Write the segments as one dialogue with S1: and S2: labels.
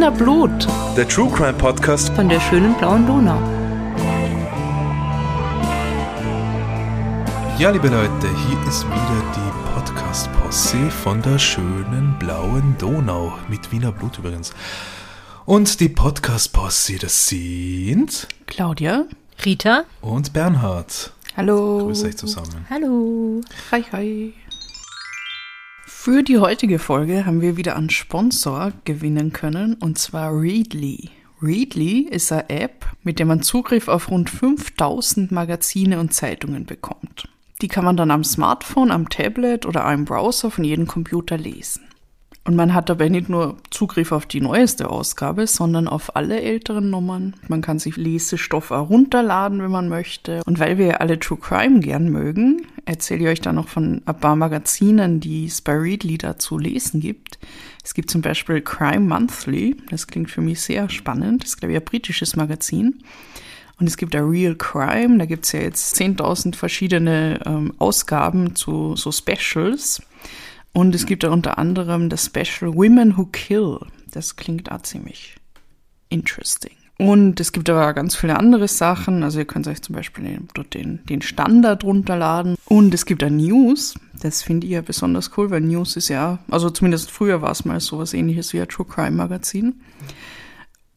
S1: Wiener Blut
S2: Der True Crime Podcast.
S1: von der schönen blauen Donau.
S2: Ja, liebe Leute, hier ist wieder die Podcast-Posse von der schönen blauen Donau. Mit Wiener Blut übrigens. Und die Podcast-Posse, das sind.
S1: Claudia.
S3: Rita.
S2: Und Bernhard.
S1: Hallo.
S2: Grüß euch zusammen.
S3: Hallo.
S1: Hi, hi. Für die heutige Folge haben wir wieder einen Sponsor gewinnen können, und zwar Readly. Readly ist eine App, mit der man Zugriff auf rund 5000 Magazine und Zeitungen bekommt. Die kann man dann am Smartphone, am Tablet oder einem Browser von jedem Computer lesen. Und man hat dabei nicht nur Zugriff auf die neueste Ausgabe, sondern auf alle älteren Nummern. Man kann sich Lesestoff auch runterladen, wenn man möchte. Und weil wir alle True Crime gern mögen, erzähle ich euch dann noch von ein paar Magazinen, die es bei Readly dazu lesen gibt. Es gibt zum Beispiel Crime Monthly. Das klingt für mich sehr spannend. Das ist, glaube ich, ein britisches Magazin. Und es gibt da Real Crime. Da gibt es ja jetzt 10.000 verschiedene ähm, Ausgaben zu so Specials. Und es gibt da unter anderem das Special Women Who Kill. Das klingt auch ziemlich interesting. Und es gibt aber ganz viele andere Sachen. Also ihr könnt euch zum Beispiel dort den, den Standard runterladen. Und es gibt da News. Das finde ich ja besonders cool, weil News ist ja, also zumindest früher war es mal sowas ähnliches wie ein True Crime Magazin.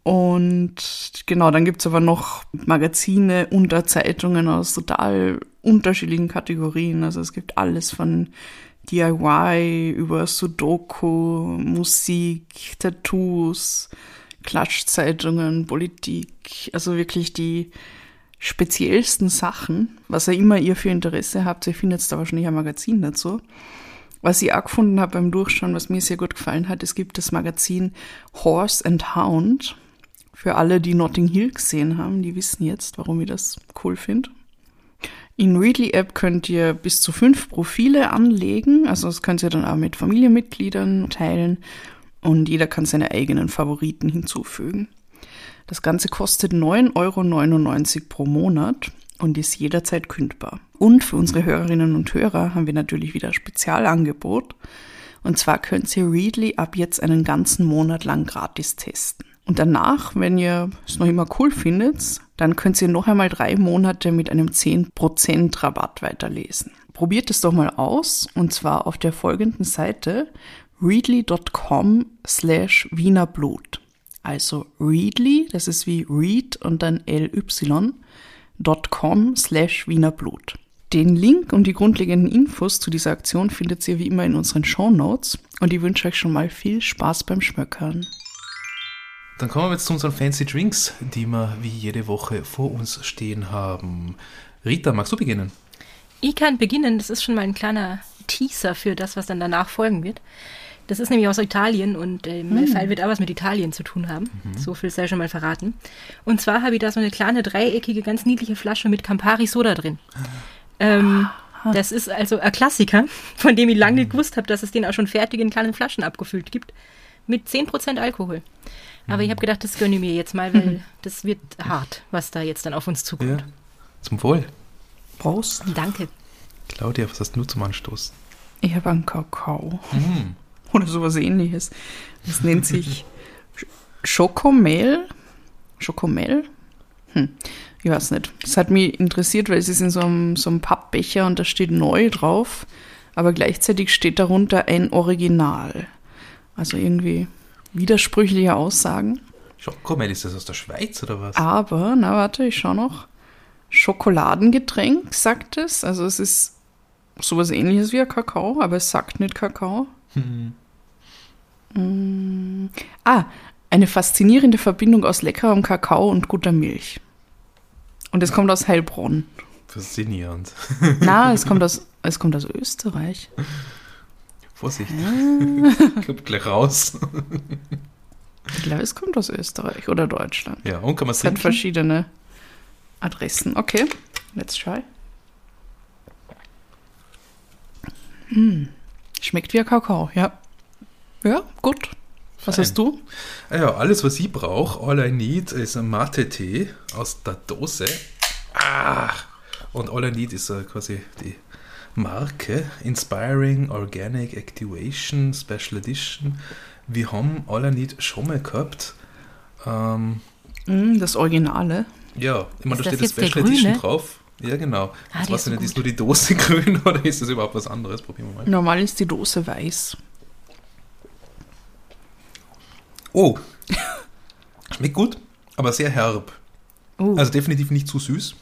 S1: Und genau, dann gibt's aber noch Magazine und Zeitungen aus total unterschiedlichen Kategorien. Also es gibt alles von DIY über Sudoku, Musik, Tattoos, Klatschzeitungen, Politik. Also wirklich die speziellsten Sachen, was ihr immer ihr für Interesse habt. Ihr findet da wahrscheinlich ein Magazin dazu. Was ich auch gefunden habe beim Durchschauen, was mir sehr gut gefallen hat, es gibt das Magazin Horse and Hound. Für alle, die Notting Hill gesehen haben, die wissen jetzt, warum ich das cool finde. In Readly App könnt ihr bis zu fünf Profile anlegen. Also das könnt ihr dann auch mit Familienmitgliedern teilen. Und jeder kann seine eigenen Favoriten hinzufügen. Das Ganze kostet 9,99 Euro pro Monat und ist jederzeit kündbar. Und für unsere Hörerinnen und Hörer haben wir natürlich wieder ein Spezialangebot. Und zwar könnt ihr Readly ab jetzt einen ganzen Monat lang gratis testen. Und danach, wenn ihr es noch immer cool findet, dann könnt ihr noch einmal drei Monate mit einem 10% Rabatt weiterlesen. Probiert es doch mal aus und zwar auf der folgenden Seite readly.com slash wienerblut. Also readly, das ist wie read und dann ly.com slash wienerblut. Den Link und die grundlegenden Infos zu dieser Aktion findet ihr wie immer in unseren Show Notes und ich wünsche euch schon mal viel Spaß beim Schmöckern.
S2: Dann kommen wir jetzt zu unseren Fancy Drinks, die wir wie jede Woche vor uns stehen haben. Rita, magst du beginnen?
S3: Ich kann beginnen. Das ist schon mal ein kleiner Teaser für das, was dann danach folgen wird. Das ist nämlich aus Italien und äh, mein Fall wird auch was mit Italien zu tun haben. So viel sei schon mal verraten. Und zwar habe ich da so eine kleine dreieckige, ganz niedliche Flasche mit Campari Soda drin. Ähm, das ist also ein Klassiker, von dem ich lange nicht gewusst habe, dass es den auch schon fertig in kleinen Flaschen abgefüllt gibt. Mit 10% Alkohol. Aber ich habe gedacht, das gönne ich mir jetzt mal, weil das wird hart, was da jetzt dann auf uns zukommt.
S2: Ja. Zum Wohl.
S1: Prost.
S3: Danke.
S2: Claudia, was hast du zum Anstoß?
S1: Ich habe einen Kakao. Oder sowas ähnliches. Das nennt sich Sch- Schokomel. Schokomel? Hm, ich weiß nicht. Das hat mich interessiert, weil es ist in so einem, so einem Pappbecher und da steht neu drauf. Aber gleichzeitig steht darunter ein Original. Also irgendwie widersprüchliche Aussagen.
S2: Schokomel, ist das aus der Schweiz oder was?
S1: Aber, na warte, ich schau noch. Schokoladengetränk, sagt es. Also es ist sowas ähnliches wie ein Kakao, aber es sagt nicht Kakao. Mm. Ah, eine faszinierende Verbindung aus leckerem Kakao und guter Milch. Und es kommt aus Heilbronn.
S2: Faszinierend.
S1: Na, es kommt aus, es kommt aus Österreich.
S2: Vorsicht. Kommt gleich raus.
S1: Ich glaube, es kommt aus Österreich oder Deutschland.
S2: Ja, und kann man
S1: Es hat verschiedene Adressen. Okay, let's try. Hm. Schmeckt wie ein Kakao, ja. Ja, gut. Was
S2: Fein.
S1: hast du?
S2: Ah Ja, alles, was ich brauche, all I need, ist ein Mate-Tee aus der Dose. Ah! Und all I need ist quasi die Marke Inspiring Organic Activation Special Edition. Wir haben alle nicht schon mal gehabt. Ähm,
S1: Mm, Das Originale.
S2: ja,
S3: Ist
S2: da
S3: das
S2: steht
S3: der
S2: Special Edition drauf. Ja, genau.
S3: Ah,
S2: Jetzt weiß
S3: ist
S2: ich nicht, ist
S3: gut.
S2: nur die Dose grün oder ist das überhaupt was anderes? Probieren wir mal.
S1: Normal ist die Dose weiß.
S2: Oh, schmeckt gut, aber sehr herb.
S1: Oh,
S2: Also definitiv nicht zu süß.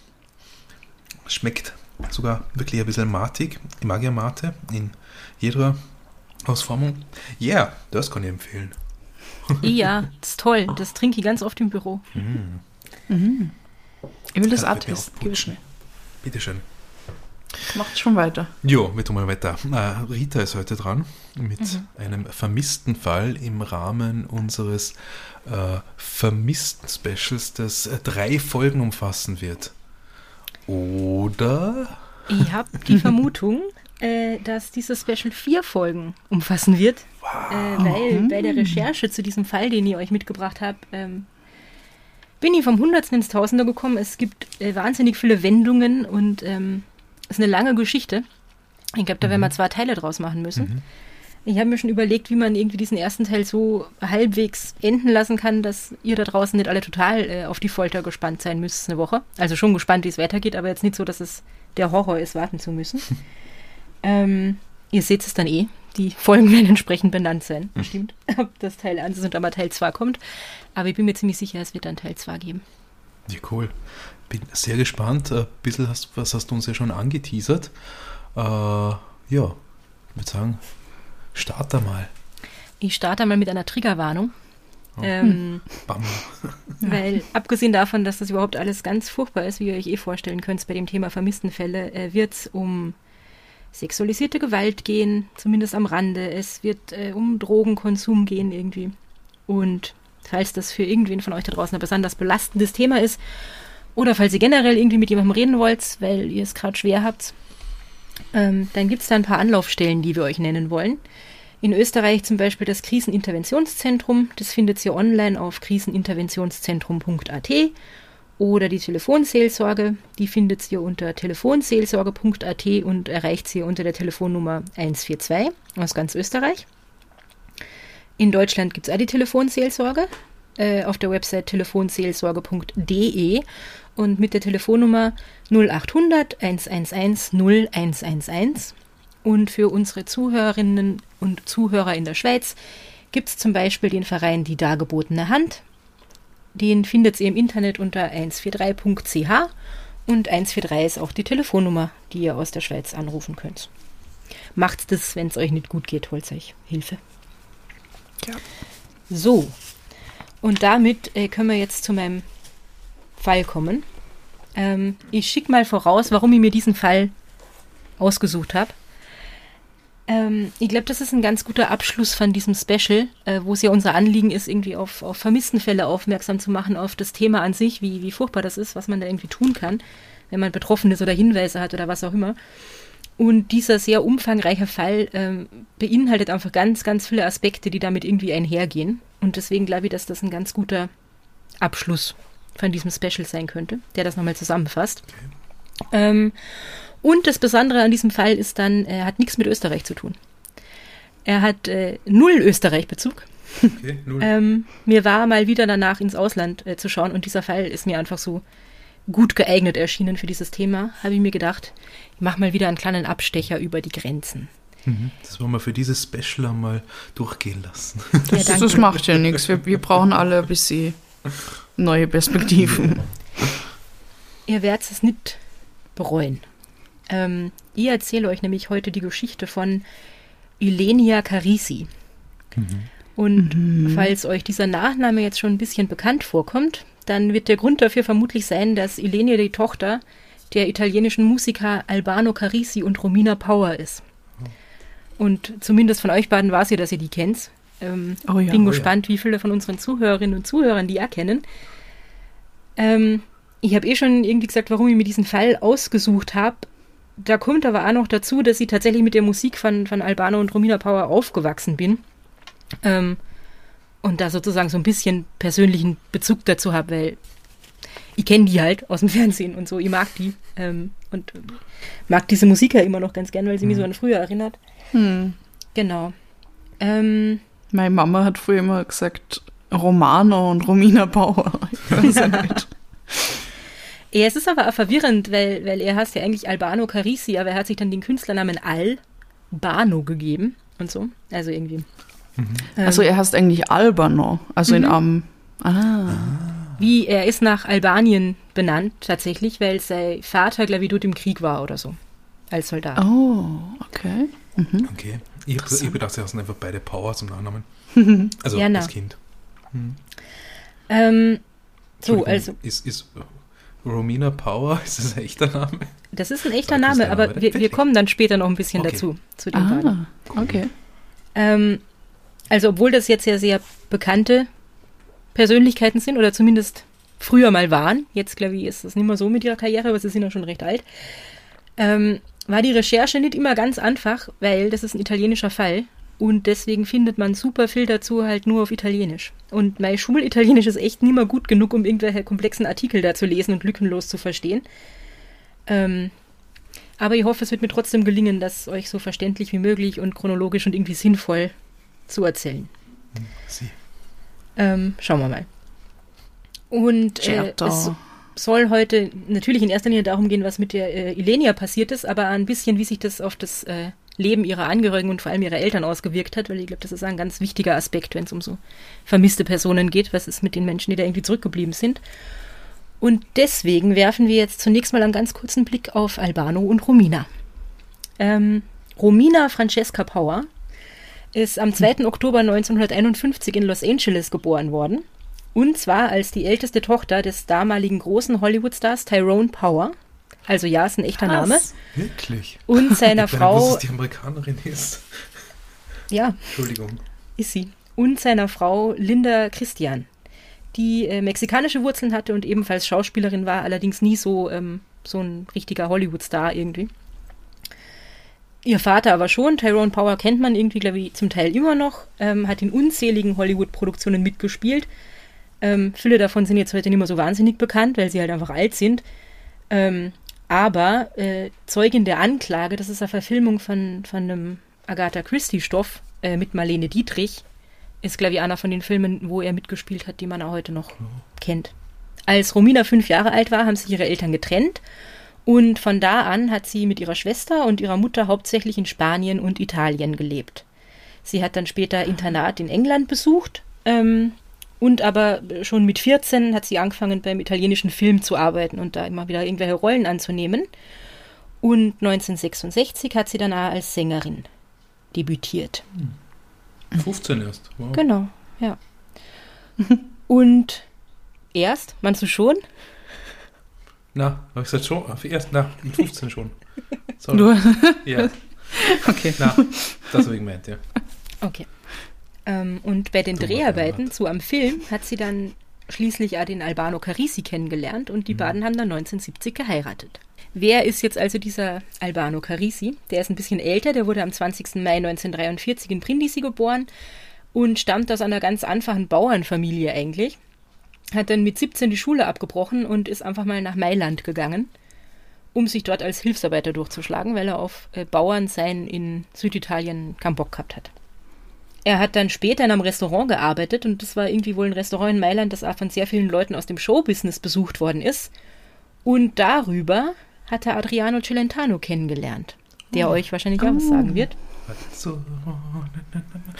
S2: Schmeckt sogar wirklich ein bisschen matig. Ich mag ja Mate in jeder Ausformung. Ja, yeah, das kann ich empfehlen.
S3: Ja, das ist toll. Das trinke ich ganz oft im Büro.
S1: ich will das
S2: Kann
S1: auch
S2: ich mir
S1: testen.
S2: aufputschen. Bitteschön.
S1: Macht schon weiter.
S2: Jo, wir tun mal weiter. Äh, Rita ist heute dran mit einem vermissten Fall im Rahmen unseres äh, vermissten Specials, das äh, drei Folgen umfassen wird. Oder?
S3: Ich habe die Vermutung, äh, dass dieses Special vier Folgen umfassen wird, äh, weil bei der Recherche zu diesem Fall, den ich euch mitgebracht habe, ähm, bin ich vom Hundertsten ins Tausender gekommen. Es gibt äh, wahnsinnig viele Wendungen und ähm, es ist eine lange Geschichte. Ich glaube, da werden wir zwei Teile draus machen müssen. Ich habe mir schon überlegt, wie man irgendwie diesen ersten Teil so halbwegs enden lassen kann, dass ihr da draußen nicht alle total äh, auf die Folter gespannt sein müsst eine Woche. Also schon gespannt, wie es weitergeht, aber jetzt nicht so, dass es der Horror ist, warten zu müssen. ähm, ihr seht es dann eh. Die Folgen werden entsprechend benannt sein, bestimmt, ob das Teil 1 ist und aber Teil 2 kommt. Aber ich bin mir ziemlich sicher, es wird dann Teil 2 geben.
S2: Ja, cool. Bin sehr gespannt. Ein bisschen hast, was hast du uns ja schon angeteasert. Äh, ja, ich würde sagen, start da mal.
S3: Ich starte mal mit einer Triggerwarnung.
S2: Oh.
S3: Ähm,
S2: Bam.
S3: Weil abgesehen davon, dass das überhaupt alles ganz furchtbar ist, wie ihr euch eh vorstellen könnt, bei dem Thema vermissten Fälle, äh, wird es um sexualisierte Gewalt gehen, zumindest am Rande. Es wird äh, um Drogenkonsum gehen irgendwie. Und falls das für irgendwen von euch da draußen ein besonders belastendes Thema ist, oder falls ihr generell irgendwie mit jemandem reden wollt, weil ihr es gerade schwer habt, ähm, dann gibt es da ein paar Anlaufstellen, die wir euch nennen wollen. In Österreich zum Beispiel das Kriseninterventionszentrum. Das findet ihr online auf kriseninterventionszentrum.at oder die Telefonseelsorge. Die findet ihr unter telefonseelsorge.at und erreicht sie unter der Telefonnummer 142 aus ganz Österreich. In Deutschland gibt es auch die Telefonseelsorge äh, auf der Website telefonseelsorge.de und mit der Telefonnummer 0800 111 0111. Und für unsere Zuhörerinnen und Zuhörer in der Schweiz gibt es zum Beispiel den Verein Die Dargebotene Hand. Den findet ihr im Internet unter 143.ch und 143 ist auch die Telefonnummer, die ihr aus der Schweiz anrufen könnt. Macht das, wenn es euch nicht gut geht, holt euch Hilfe.
S1: Ja.
S3: So, und damit äh, können wir jetzt zu meinem Fall kommen. Ähm, ich schicke mal voraus, warum ich mir diesen Fall ausgesucht habe. Ähm, ich glaube, das ist ein ganz guter Abschluss von diesem Special, äh, wo es ja unser Anliegen ist, irgendwie auf, auf vermissten Fälle aufmerksam zu machen, auf das Thema an sich, wie, wie furchtbar das ist, was man da irgendwie tun kann, wenn man betroffen ist oder Hinweise hat oder was auch immer. Und dieser sehr umfangreiche Fall ähm, beinhaltet einfach ganz, ganz viele Aspekte, die damit irgendwie einhergehen. Und deswegen glaube ich, dass das ein ganz guter Abschluss von diesem Special sein könnte, der das nochmal zusammenfasst. Ähm, und das Besondere an diesem Fall ist dann, er hat nichts mit Österreich zu tun. Er hat äh, null Österreich-Bezug.
S2: Okay, null.
S3: Ähm, mir war mal wieder danach ins Ausland äh, zu schauen und dieser Fall ist mir einfach so gut geeignet erschienen für dieses Thema, habe ich mir gedacht, ich mache mal wieder einen kleinen Abstecher über die Grenzen.
S2: Mhm. Das wollen wir für dieses Special einmal durchgehen lassen.
S3: Ja,
S1: Das,
S3: danke.
S1: das macht ja nichts. Wir, wir brauchen alle ein bisschen neue Perspektiven.
S3: Ihr werdet es nicht bereuen. Ähm, ich erzähle euch nämlich heute die Geschichte von Ilenia Carisi. Und falls euch dieser Nachname jetzt schon ein bisschen bekannt vorkommt, dann wird der Grund dafür vermutlich sein, dass Ilenia die Tochter der italienischen Musiker Albano Carisi und Romina Power ist. Und zumindest von euch beiden war es ja, dass ihr die kennt. Ähm,
S1: Oh ja,
S3: bin
S2: oh ja.
S3: gespannt, wie viele von unseren Zuhörerinnen und Zuhörern die erkennen. Ähm, ich habe eh schon irgendwie gesagt, warum ich mir diesen Fall ausgesucht habe. Da kommt aber auch noch dazu, dass ich tatsächlich mit der Musik von, von Albano und Romina Power aufgewachsen bin. Ähm, und da sozusagen so ein bisschen persönlichen Bezug dazu habe, weil ich kenne die halt aus dem Fernsehen und so, ich mag die. Ähm, und mag diese Musik ja immer noch ganz gern, weil sie mich so an früher erinnert.
S1: Hm.
S3: Genau. Ähm,
S1: Meine Mama hat früher immer gesagt, Romano und Romina Bauer. Ich weiß ja nicht.
S3: ja, es ist aber auch verwirrend, weil, weil er heißt ja eigentlich Albano Carisi, aber er hat sich dann den Künstlernamen Albano gegeben und so. Also irgendwie. Ähm,
S1: Also er heißt eigentlich Albano, also in am. Ah.
S3: Wie, er ist nach Albanien benannt, tatsächlich, weil sein Vater, glaube ich, dort im Krieg war oder so. Als Soldat.
S1: Oh, okay.
S2: Okay. Ich, ich bedachte, sie heißen einfach beide Power zum Nachnamen. Also
S3: Ja, na.
S2: als Kind.
S3: Ähm, so, also,
S2: Ist, ist Romina Power, ist das ein echter Name?
S3: das ist ein echter
S2: das
S3: Name,
S2: der
S3: aber
S2: Name,
S3: wir, wir kommen dann später noch ein bisschen
S2: Okay.
S3: dazu, zu den beiden.
S1: Ah, okay.
S3: Ähm, also, obwohl das jetzt ja sehr bekannte Persönlichkeiten sind, oder zumindest früher mal waren, jetzt glaube ich, ist das nicht mehr so mit ihrer Karriere, aber sie sind ja schon recht alt, ähm, war die Recherche nicht immer ganz einfach, weil das ist ein italienischer Fall und deswegen findet man super viel dazu halt nur auf Italienisch. Und mein Schulitalienisch ist echt nicht mehr gut genug, um irgendwelche komplexen Artikel da zu lesen und lückenlos zu verstehen. Ähm, aber ich hoffe, es wird mir trotzdem gelingen, das euch so verständlich wie möglich und chronologisch und irgendwie sinnvoll zu erzählen.
S2: Sie.
S3: Ähm, schauen wir mal. Und äh, es soll heute natürlich in erster Linie darum gehen, was mit der äh, Ilenia passiert ist, aber ein bisschen, wie sich das auf das äh, Leben ihrer Angehörigen und vor allem ihrer Eltern ausgewirkt hat, weil ich glaube, das ist ein ganz wichtiger Aspekt, wenn es um so vermisste Personen geht. Was ist mit den Menschen, die da irgendwie zurückgeblieben sind? Und deswegen werfen wir jetzt zunächst mal einen ganz kurzen Blick auf Albano und Romina. Ähm, Romina Francesca Power ist am 2. Oktober 1951 in Los Angeles geboren worden. Und zwar als die älteste Tochter des damaligen großen Hollywood-Stars Tyrone Power. Also ja, ist ein echter Name.
S1: Was?
S2: Wirklich?
S3: Und seiner
S2: Ich
S3: Frau,
S2: dass die Amerikanerin ist.
S3: ja,
S2: Entschuldigung.
S3: ist sie. Und seiner Frau Linda Christian, die äh, mexikanische Wurzeln hatte und ebenfalls Schauspielerin war, allerdings nie so, ähm, so ein richtiger Hollywood-Star irgendwie. Ihr Vater aber schon, Tyrone Power kennt man irgendwie, glaube ich, zum Teil immer noch, ähm, hat in unzähligen Hollywood-Produktionen mitgespielt. Ähm, viele davon sind jetzt heute nicht mehr so wahnsinnig bekannt, weil sie halt einfach alt sind. Ähm, aber äh, Zeugin der Anklage, das ist eine Verfilmung von, von einem Agatha Christie-Stoff äh, mit Marlene Dietrich, ist, glaube ich, einer von den Filmen, wo er mitgespielt hat, die man auch heute noch kennt. Als Romina fünf Jahre alt war, haben sich ihre Eltern getrennt und von da an hat sie mit ihrer Schwester und ihrer Mutter hauptsächlich in Spanien und Italien gelebt. Sie hat dann später Internat in England besucht ähm, und aber schon mit 14 hat sie angefangen beim italienischen Film zu arbeiten und da immer wieder irgendwelche Rollen anzunehmen. Und 1966 hat sie dann auch als Sängerin debütiert.
S2: 15 erst. Wow.
S3: Genau, ja. Und erst, meinst du schon?
S2: Na, hab ich gesagt schon? Erst, na, mit 15 schon. Sorry.
S1: Nur,
S2: Ja,
S1: okay.
S2: na, das habe ich gemeint, ja.
S3: Okay. Ähm, und bei den Dreharbeiten zu am Film hat sie dann schließlich auch den Albano Carisi kennengelernt und die beiden haben dann 1970 geheiratet. Wer ist jetzt also dieser Albano Carisi? Der ist ein bisschen älter, der wurde am 20. Mai 1943 in Brindisi geboren und stammt aus einer ganz einfachen Bauernfamilie eigentlich. Hat dann mit 17 die Schule abgebrochen und ist einfach mal nach Mailand gegangen, um sich dort als Hilfsarbeiter durchzuschlagen, weil er auf äh, Bauern sein in Süditalien keinen Bock gehabt hat. Er hat dann später in einem Restaurant gearbeitet und das war irgendwie wohl ein Restaurant in Mailand, das auch von sehr vielen Leuten aus dem Showbusiness besucht worden ist. Und darüber hat er Adriano Celentano kennengelernt, der euch wahrscheinlich auch was sagen wird.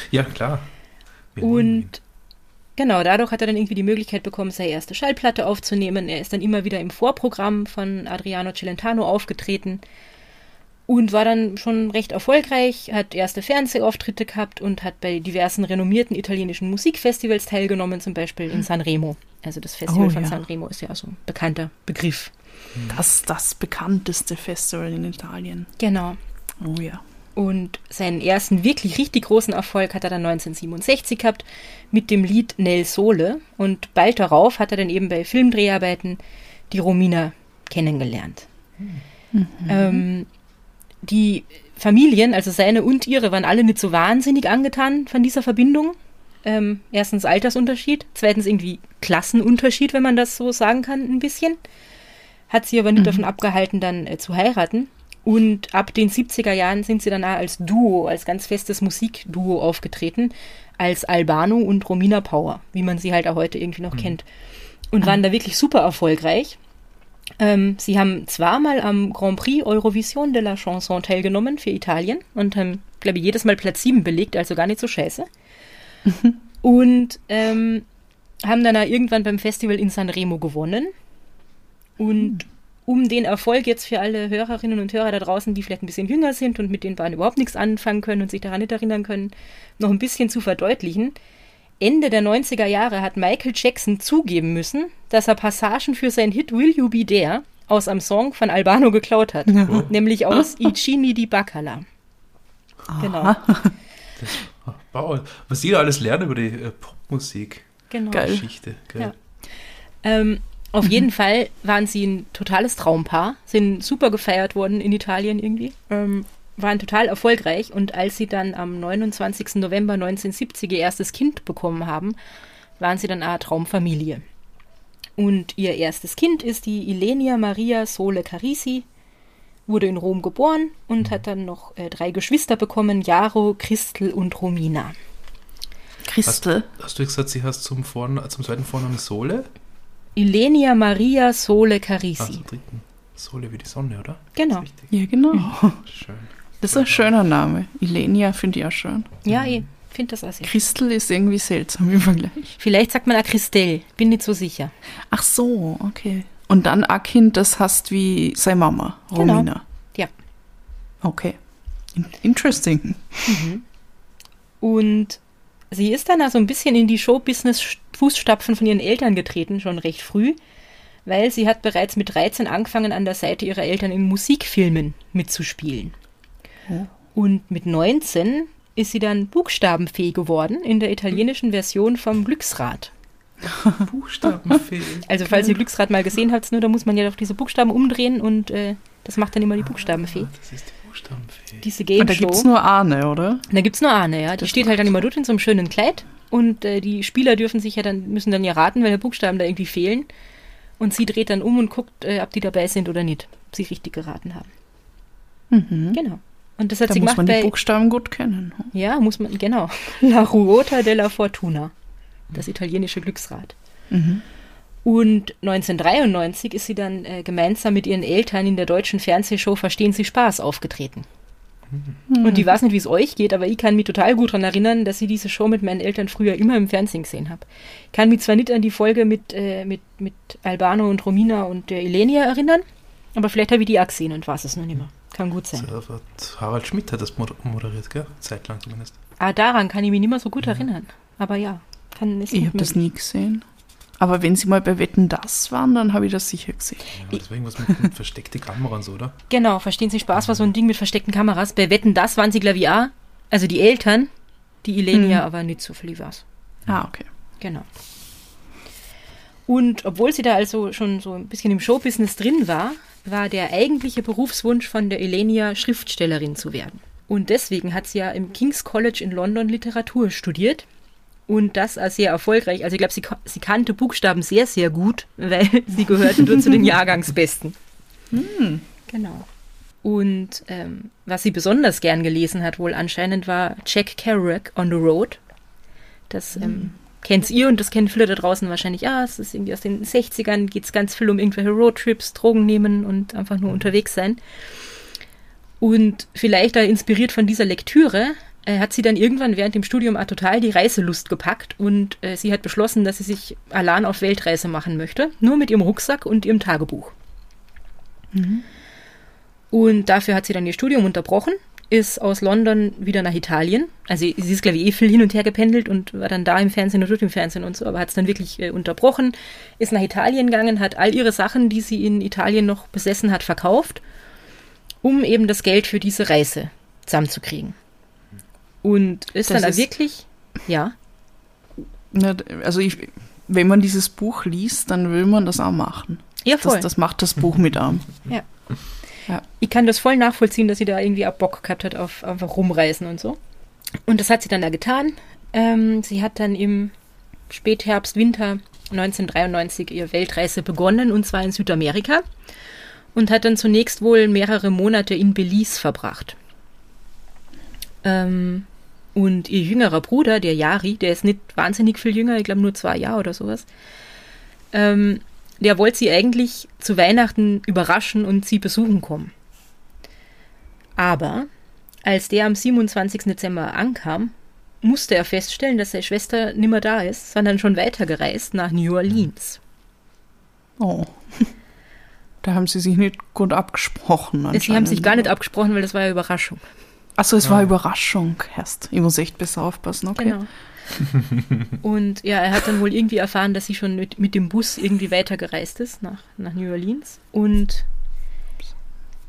S2: Ja, klar. Wir.
S3: Und genau, dadurch hat er dann irgendwie die Möglichkeit bekommen, seine erste Schallplatte aufzunehmen. Er ist dann immer wieder im Vorprogramm von Adriano Celentano aufgetreten und war dann schon recht erfolgreich, hat erste Fernsehauftritte gehabt und hat bei diversen renommierten italienischen Musikfestivals teilgenommen, zum Beispiel in Sanremo. Also das Festival
S1: Oh,
S3: von
S1: ja.
S3: Sanremo ist ja so ein bekannter Begriff.
S1: Das das bekannteste Festival in Italien.
S3: Genau.
S1: Oh ja.
S3: Und seinen ersten wirklich richtig großen Erfolg hat er dann 1967 gehabt mit dem Lied Nel Sole. Und bald darauf hat er dann eben bei Filmdreharbeiten die Romina kennengelernt. Ähm, die Familien, also seine und ihre, waren alle nicht so wahnsinnig angetan von dieser Verbindung. Ähm, erstens Altersunterschied, zweitens irgendwie Klassenunterschied, wenn man das so sagen kann, ein bisschen. hat sie aber nicht davon abgehalten, dann äh, zu heiraten. Und ab den 70er Jahren sind sie dann auch als Duo, als ganz festes Musikduo aufgetreten, als Albano und Romina Power, wie man sie halt auch heute irgendwie noch kennt. Und waren da wirklich super erfolgreich. Ähm, sie haben zweimal am Grand Prix Eurovision de la Chanson teilgenommen für Italien und haben, glaube ich, jedes Mal Platz 7 belegt, also gar nicht so scheiße. Und ähm, haben dann auch irgendwann beim Festival in Sanremo gewonnen. Und um den Erfolg jetzt für alle Hörerinnen und Hörer da draußen, die vielleicht ein bisschen jünger sind und mit den beiden überhaupt nichts anfangen können und sich daran nicht erinnern können, noch ein bisschen zu verdeutlichen. Ende der 90er Jahre hat Michael Jackson zugeben müssen, dass er Passagen für sein Hit Will You Be There aus einem Song von Albano geklaut hat, nämlich aus I Cini di Bacala. Genau.
S2: Wow, was die da alles lernen über die äh, Popmusik.
S3: genau.
S1: Geil.
S2: Geschichte. Geil.
S3: Ja. Ähm, auf jeden Fall waren sie ein totales Traumpaar, sind super gefeiert worden in Italien irgendwie, ähm, waren total erfolgreich und als sie dann am 29. November 1970 ihr erstes Kind bekommen haben, waren sie dann eine Traumfamilie. Und ihr erstes Kind ist die Ilenia Maria Sole Carisi, wurde in Rom geboren und hat dann noch äh, drei Geschwister bekommen, Jaro, Christel und Romina.
S1: Christel.
S2: Hast du gesagt, sie heißt zum, Vorn zum zweiten Vornamen Sole?
S3: Ilenia Maria Sole
S2: Ah,
S3: Carisi.
S2: zum dritten. Sole wie die Sonne, oder?
S3: Genau.
S1: Ja, genau.
S2: Schön.
S1: Das ist ein schöner Name. Ilenia finde ich auch schön.
S3: Ja, ich finde das auch sehr.
S1: Christel ist irgendwie seltsam im Vergleich.
S3: Vielleicht sagt man auch Christelle, bin nicht so sicher.
S1: Ach so, okay. Und dann Kind, das heißt wie seine Mama,
S3: Genau.
S1: Romina.
S3: Ja.
S1: Okay. In- Interesting.
S3: Und sie ist dann also ein bisschen in die Showbusiness-Fußstapfen von ihren Eltern getreten, schon recht früh, weil sie hat bereits mit 13 angefangen, an der Seite ihrer Eltern in Musikfilmen mitzuspielen. Und mit 19 ist sie dann buchstabenfähig geworden in der italienischen Version vom Glücksrad.
S2: Buchstabenfee.
S3: Also falls ihr Glücksrad mal gesehen habt, nur da muss man ja auf diese Buchstaben umdrehen und äh, das macht dann immer die Buchstabenfee.
S2: Das ist die Buchstabenfee.
S3: Diese
S1: Und da
S3: Game Show.
S1: gibt es nur Arne, oder?
S3: Da gibt's nur Arne, ja. Die
S1: Das
S3: steht halt dann immer dort in so einem schönen Kleid und äh, die Spieler dürfen sich ja dann, müssen dann ja raten, welche Buchstaben da irgendwie fehlen. Und sie dreht dann um und guckt, äh, ob die dabei sind oder nicht, ob sie richtig geraten haben.
S1: Mhm.
S3: Genau. Und das hat
S1: Da
S3: sie
S1: muss
S3: gemacht
S1: man die Buchstaben gut kennen.
S3: ja, muss man, genau. La Ruota della Fortuna. Das italienische Glücksrad.
S1: Mhm.
S3: Und 1993 ist sie dann äh, gemeinsam mit ihren Eltern in der deutschen Fernsehshow Verstehen Sie Spaß aufgetreten. Und ich weiß nicht, wie es euch geht, aber ich kann mich total gut daran erinnern, dass ich diese Show mit meinen Eltern früher immer im Fernsehen gesehen habe. Ich kann mich zwar nicht an die Folge mit, äh, mit, mit Albano und Romina und der Elenia erinnern, aber vielleicht habe ich die auch gesehen und weiß es noch nicht mehr. Kann gut sein.
S2: Harald Schmidt hat das mod- moderiert, gell? Zeitlang zumindest.
S3: Ah, daran kann ich mich nicht mehr so gut erinnern. Aber ja, kann ist
S1: Ich habe das nie gesehen. Aber wenn sie mal bei Wetten das waren, dann habe ich das sicher gesehen.
S2: Ja, das war irgendwas mit, mit versteckte Kamera und so, oder?
S3: Genau, verstehen Sie Spaß war so ein Ding mit versteckten Kameras. Bei Wetten, das waren sie, glaube ich, auch. Also die Eltern, die Elenia
S1: Mhm.
S3: aber nicht so viel war's.
S1: Ah, okay.
S3: Genau. Und obwohl sie da also schon so ein bisschen im Showbusiness drin war, war der eigentliche Berufswunsch von der Elenia Schriftstellerin zu werden. Und deswegen hat sie ja im King's College in London Literatur studiert. Und das auch sehr erfolgreich. Also ich glaube, sie, sie kannte Buchstaben sehr, sehr gut, weil sie gehörte nur zu den Jahrgangsbesten. Genau. Und ähm, was sie besonders gern gelesen hat, wohl anscheinend, war Jack Kerouac on the Road. Das ähm, kennt ihr und das kennen viele da draußen wahrscheinlich. Ah, es ist irgendwie aus den 60ern, geht es ganz viel um irgendwelche Roadtrips, Drogen nehmen und einfach nur unterwegs sein. Und vielleicht da inspiriert von dieser Lektüre äh, hat sie dann irgendwann während dem Studium auch total die Reiselust gepackt und äh, sie hat beschlossen, dass sie sich allein auf Weltreise machen möchte, nur mit ihrem Rucksack und ihrem Tagebuch. Und dafür hat sie dann ihr Studium unterbrochen, ist aus London wieder nach Italien. Also sie ist, glaube ich, eh viel hin und her gependelt und war dann da im Fernsehen und dort im Fernsehen und so, aber hat es dann wirklich äh, unterbrochen, ist nach Italien gegangen, hat all ihre Sachen, die sie in Italien noch besessen hat, verkauft, um eben das Geld für diese Reise zusammenzukriegen. Und ist
S1: Das
S3: dann
S1: ist-
S3: wirklich, ja,
S1: Ja, also ich, wenn man dieses Buch liest, dann will man das auch machen.
S3: ja voll.
S1: Das, das macht das Buch mit einem.
S3: Ja.
S1: Ja.
S3: Ich kann das voll nachvollziehen, dass sie da irgendwie auch Bock gehabt hat auf einfach rumreisen und so. Und das hat sie dann da getan. Ähm, sie hat dann im Spätherbst, Winter 1993 ihre Weltreise begonnen, und zwar in Südamerika, und hat dann zunächst wohl mehrere Monate in Belize verbracht. Ähm, und ihr jüngerer Bruder, der Yari, der ist nicht wahnsinnig viel jünger, ich glaube nur zwei Jahre oder sowas, ähm, der wollte sie eigentlich zu Weihnachten überraschen und sie besuchen kommen. Aber als der am 27. Dezember ankam, musste er feststellen, dass seine Schwester nimmer da ist, sondern schon weitergereist nach New Orleans.
S1: Oh. Da haben sie sich nicht gut abgesprochen.
S3: Sie haben sich gar nicht abgesprochen, weil das war ja Überraschung.
S1: Achso, es ja. war Überraschung erst. Ich muss echt besser aufpassen, okay. Genau.
S3: Und ja, er hat dann wohl irgendwie erfahren, dass sie schon mit, mit dem Bus irgendwie weitergereist ist nach, nach New Orleans. Und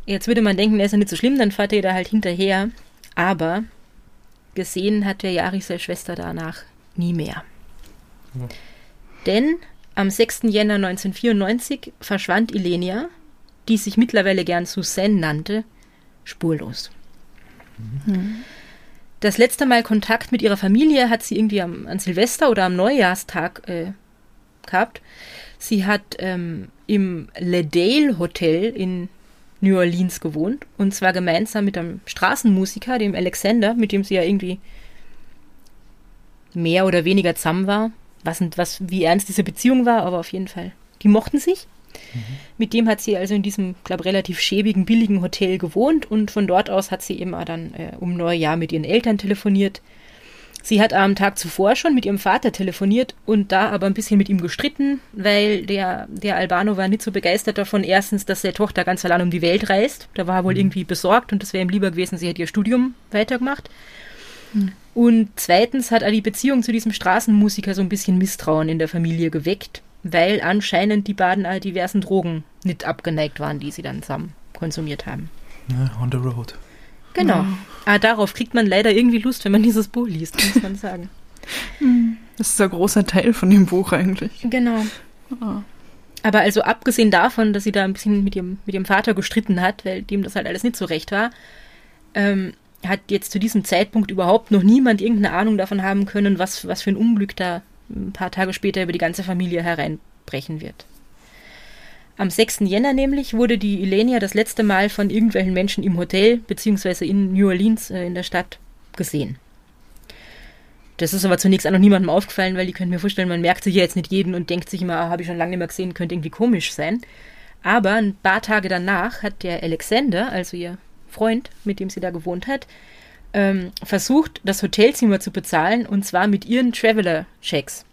S3: jetzt würde man denken, er ist ja nicht so schlimm, dann fährt er da halt hinterher. Aber gesehen hat der Jari seine Schwester danach nie mehr. Ja. Denn am 6. Jänner 1994 verschwand Ilenia, die sich mittlerweile gern Suzanne nannte, spurlos. Mhm. Das letzte Mal Kontakt mit ihrer Familie hat sie irgendwie am, an Silvester oder am Neujahrstag äh, gehabt. Sie hat ähm, im Le Dale Hotel in New Orleans gewohnt und zwar gemeinsam mit einem Straßenmusiker, dem Alexander, mit dem sie ja irgendwie mehr oder weniger zusammen war. Was, was, wie ernst diese Beziehung war, aber auf jeden Fall. Die mochten sich. Mhm. Mit dem hat sie also in diesem, glaube relativ schäbigen, billigen Hotel gewohnt und von dort aus hat sie immer dann äh, um Neujahr mit ihren Eltern telefoniert. Sie hat am Tag zuvor schon mit ihrem Vater telefoniert und da aber ein bisschen mit ihm gestritten, weil der, der Albano war nicht so begeistert davon, erstens, dass seine Tochter ganz allein um die Welt reist. Da war er wohl mhm. irgendwie besorgt und das wäre ihm lieber gewesen, sie hätte ihr Studium weitergemacht. Mhm. Und zweitens hat er die Beziehung zu diesem Straßenmusiker so ein bisschen Misstrauen in der Familie geweckt weil anscheinend die Baden all diversen Drogen nicht abgeneigt waren, die sie dann zusammen konsumiert haben.
S2: Ja, on the road.
S3: Genau. Ja. Ah, darauf kriegt man leider irgendwie Lust, wenn man dieses Buch liest, muss man sagen.
S1: Hm. Das ist ein großer Teil von dem Buch eigentlich.
S3: Genau. Ah. Aber also abgesehen davon, dass sie da ein bisschen mit ihrem, mit ihrem Vater gestritten hat, weil dem das halt alles nicht so recht war, ähm, hat jetzt zu diesem Zeitpunkt überhaupt noch niemand irgendeine Ahnung davon haben können, was, was für ein Unglück da ein paar Tage später über die ganze Familie hereinbrechen wird. Am 6. Jänner nämlich wurde die Ilenia das letzte Mal von irgendwelchen Menschen im Hotel bzw. in New Orleans äh, in der Stadt gesehen. Das ist aber zunächst auch noch niemandem aufgefallen, weil die können mir vorstellen, man merkt sich ja jetzt nicht jeden und denkt sich immer, ah, habe ich schon lange nicht mehr gesehen, könnte irgendwie komisch sein. Aber ein paar Tage danach hat der Alexander, also ihr Freund, mit dem sie da gewohnt hat, ähm, versucht, das Hotelzimmer zu bezahlen und zwar mit ihren Traveler-Checks.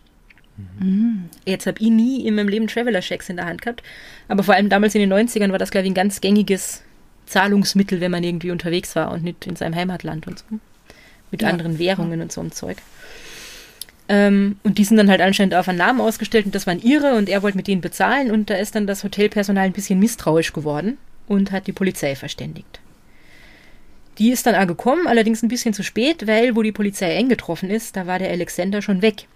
S3: Mhm. Jetzt habe ich nie in meinem Leben Traveler-Checks in der Hand gehabt, aber vor allem damals in den 90ern war das, glaube ich, ein ganz gängiges Zahlungsmittel, wenn man irgendwie unterwegs war und nicht in seinem Heimatland und so. Mit ja. anderen Währungen ja. und so ein Zeug. Ähm, und die sind dann halt anscheinend auf einen Namen ausgestellt und das waren ihre und er wollte mit denen bezahlen und da ist dann das Hotelpersonal ein bisschen misstrauisch geworden und hat die Polizei verständigt. Die ist dann auch gekommen, allerdings ein bisschen zu spät, weil, wo die Polizei eingetroffen ist, da war der Alexander schon weg.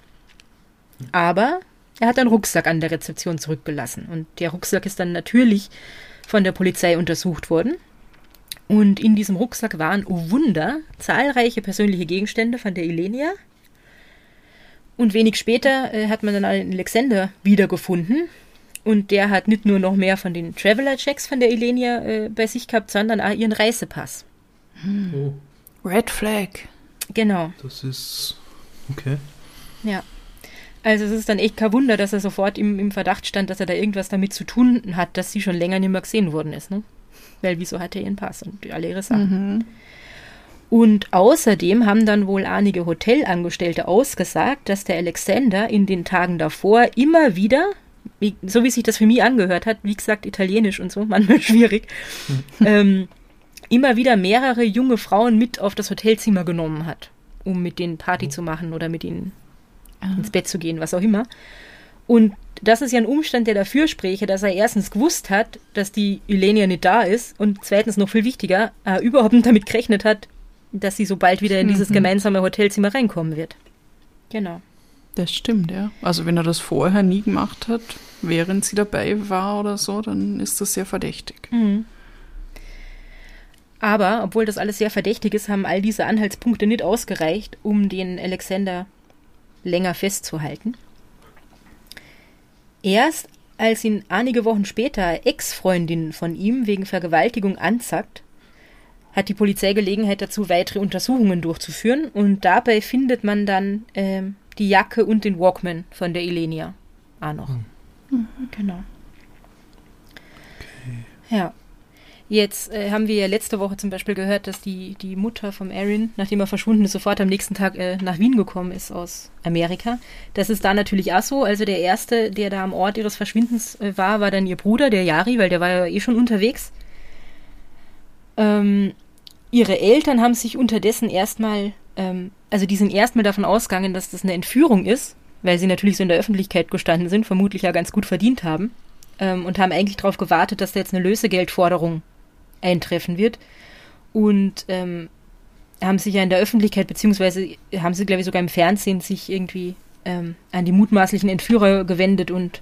S3: Aber er hat einen Rucksack an der Rezeption zurückgelassen. Und der Rucksack ist dann natürlich von der Polizei untersucht worden. Und in diesem Rucksack waren, oh Wunder, zahlreiche persönliche Gegenstände von der Ilenia. Und wenig später äh, hat man dann einen Alexander wiedergefunden. Und der hat nicht nur noch mehr von den Traveler-Checks von der Ilenia äh, bei sich gehabt, sondern auch ihren Reisepass.
S1: Hm. Oh. Red Flag.
S3: Genau.
S2: Das ist okay.
S3: Ja. Also es ist dann echt kein Wunder, dass er sofort im, im Verdacht stand, dass er da irgendwas damit zu tun hat, dass sie schon länger nicht mehr gesehen worden ist. Ne? Weil wieso hat er ihren Pass und alle ihre Sachen? Mhm. Und außerdem haben dann wohl einige Hotelangestellte ausgesagt, dass der Alexander in den Tagen davor immer wieder, wie, so wie sich das für mich angehört hat, wie gesagt, italienisch und so, manchmal schwierig, mhm. ähm, immer wieder mehrere junge Frauen mit auf das Hotelzimmer genommen hat, um mit denen Party oh. zu machen oder mit ihnen ah. ins Bett zu gehen, was auch immer. Und das ist ja ein Umstand, der dafür spräche, dass er erstens gewusst hat, dass die Ylenia nicht da ist und zweitens noch viel wichtiger, er überhaupt nicht damit gerechnet hat, dass sie so bald wieder in dieses mhm. gemeinsame Hotelzimmer reinkommen wird. Genau.
S1: Das stimmt, ja. Also wenn er das vorher nie gemacht hat, während sie dabei war oder so, dann ist das sehr verdächtig.
S3: Mhm. Aber, obwohl das alles sehr verdächtig ist, haben all diese Anhaltspunkte nicht ausgereicht, um den Alexander länger festzuhalten. Erst als ihn einige Wochen später Ex-Freundin von ihm wegen Vergewaltigung anzackt, hat die Polizei Gelegenheit dazu, weitere Untersuchungen durchzuführen und dabei findet man dann ähm, die Jacke und den Walkman von der Ilenia auch noch. Mhm. Genau. Okay. Ja. Jetzt äh, haben wir ja letzte Woche zum Beispiel gehört, dass die, die Mutter vom Aaron, nachdem er verschwunden ist, sofort am nächsten Tag äh, nach Wien gekommen ist aus Amerika. Das ist da natürlich auch so. Also der Erste, der da am Ort ihres Verschwindens äh, war, war dann ihr Bruder, der Jari, weil der war ja eh schon unterwegs. Ähm, ihre Eltern haben sich unterdessen erstmal, ähm, also die sind erstmal davon ausgegangen, dass das eine Entführung ist, weil sie natürlich so in der Öffentlichkeit gestanden sind, vermutlich ja ganz gut verdient haben ähm, und haben eigentlich darauf gewartet, dass da jetzt eine Lösegeldforderung eintreffen wird. Und ähm, haben sich ja in der Öffentlichkeit, beziehungsweise haben sie, glaube ich, sogar im Fernsehen sich irgendwie ähm, an die mutmaßlichen Entführer gewendet und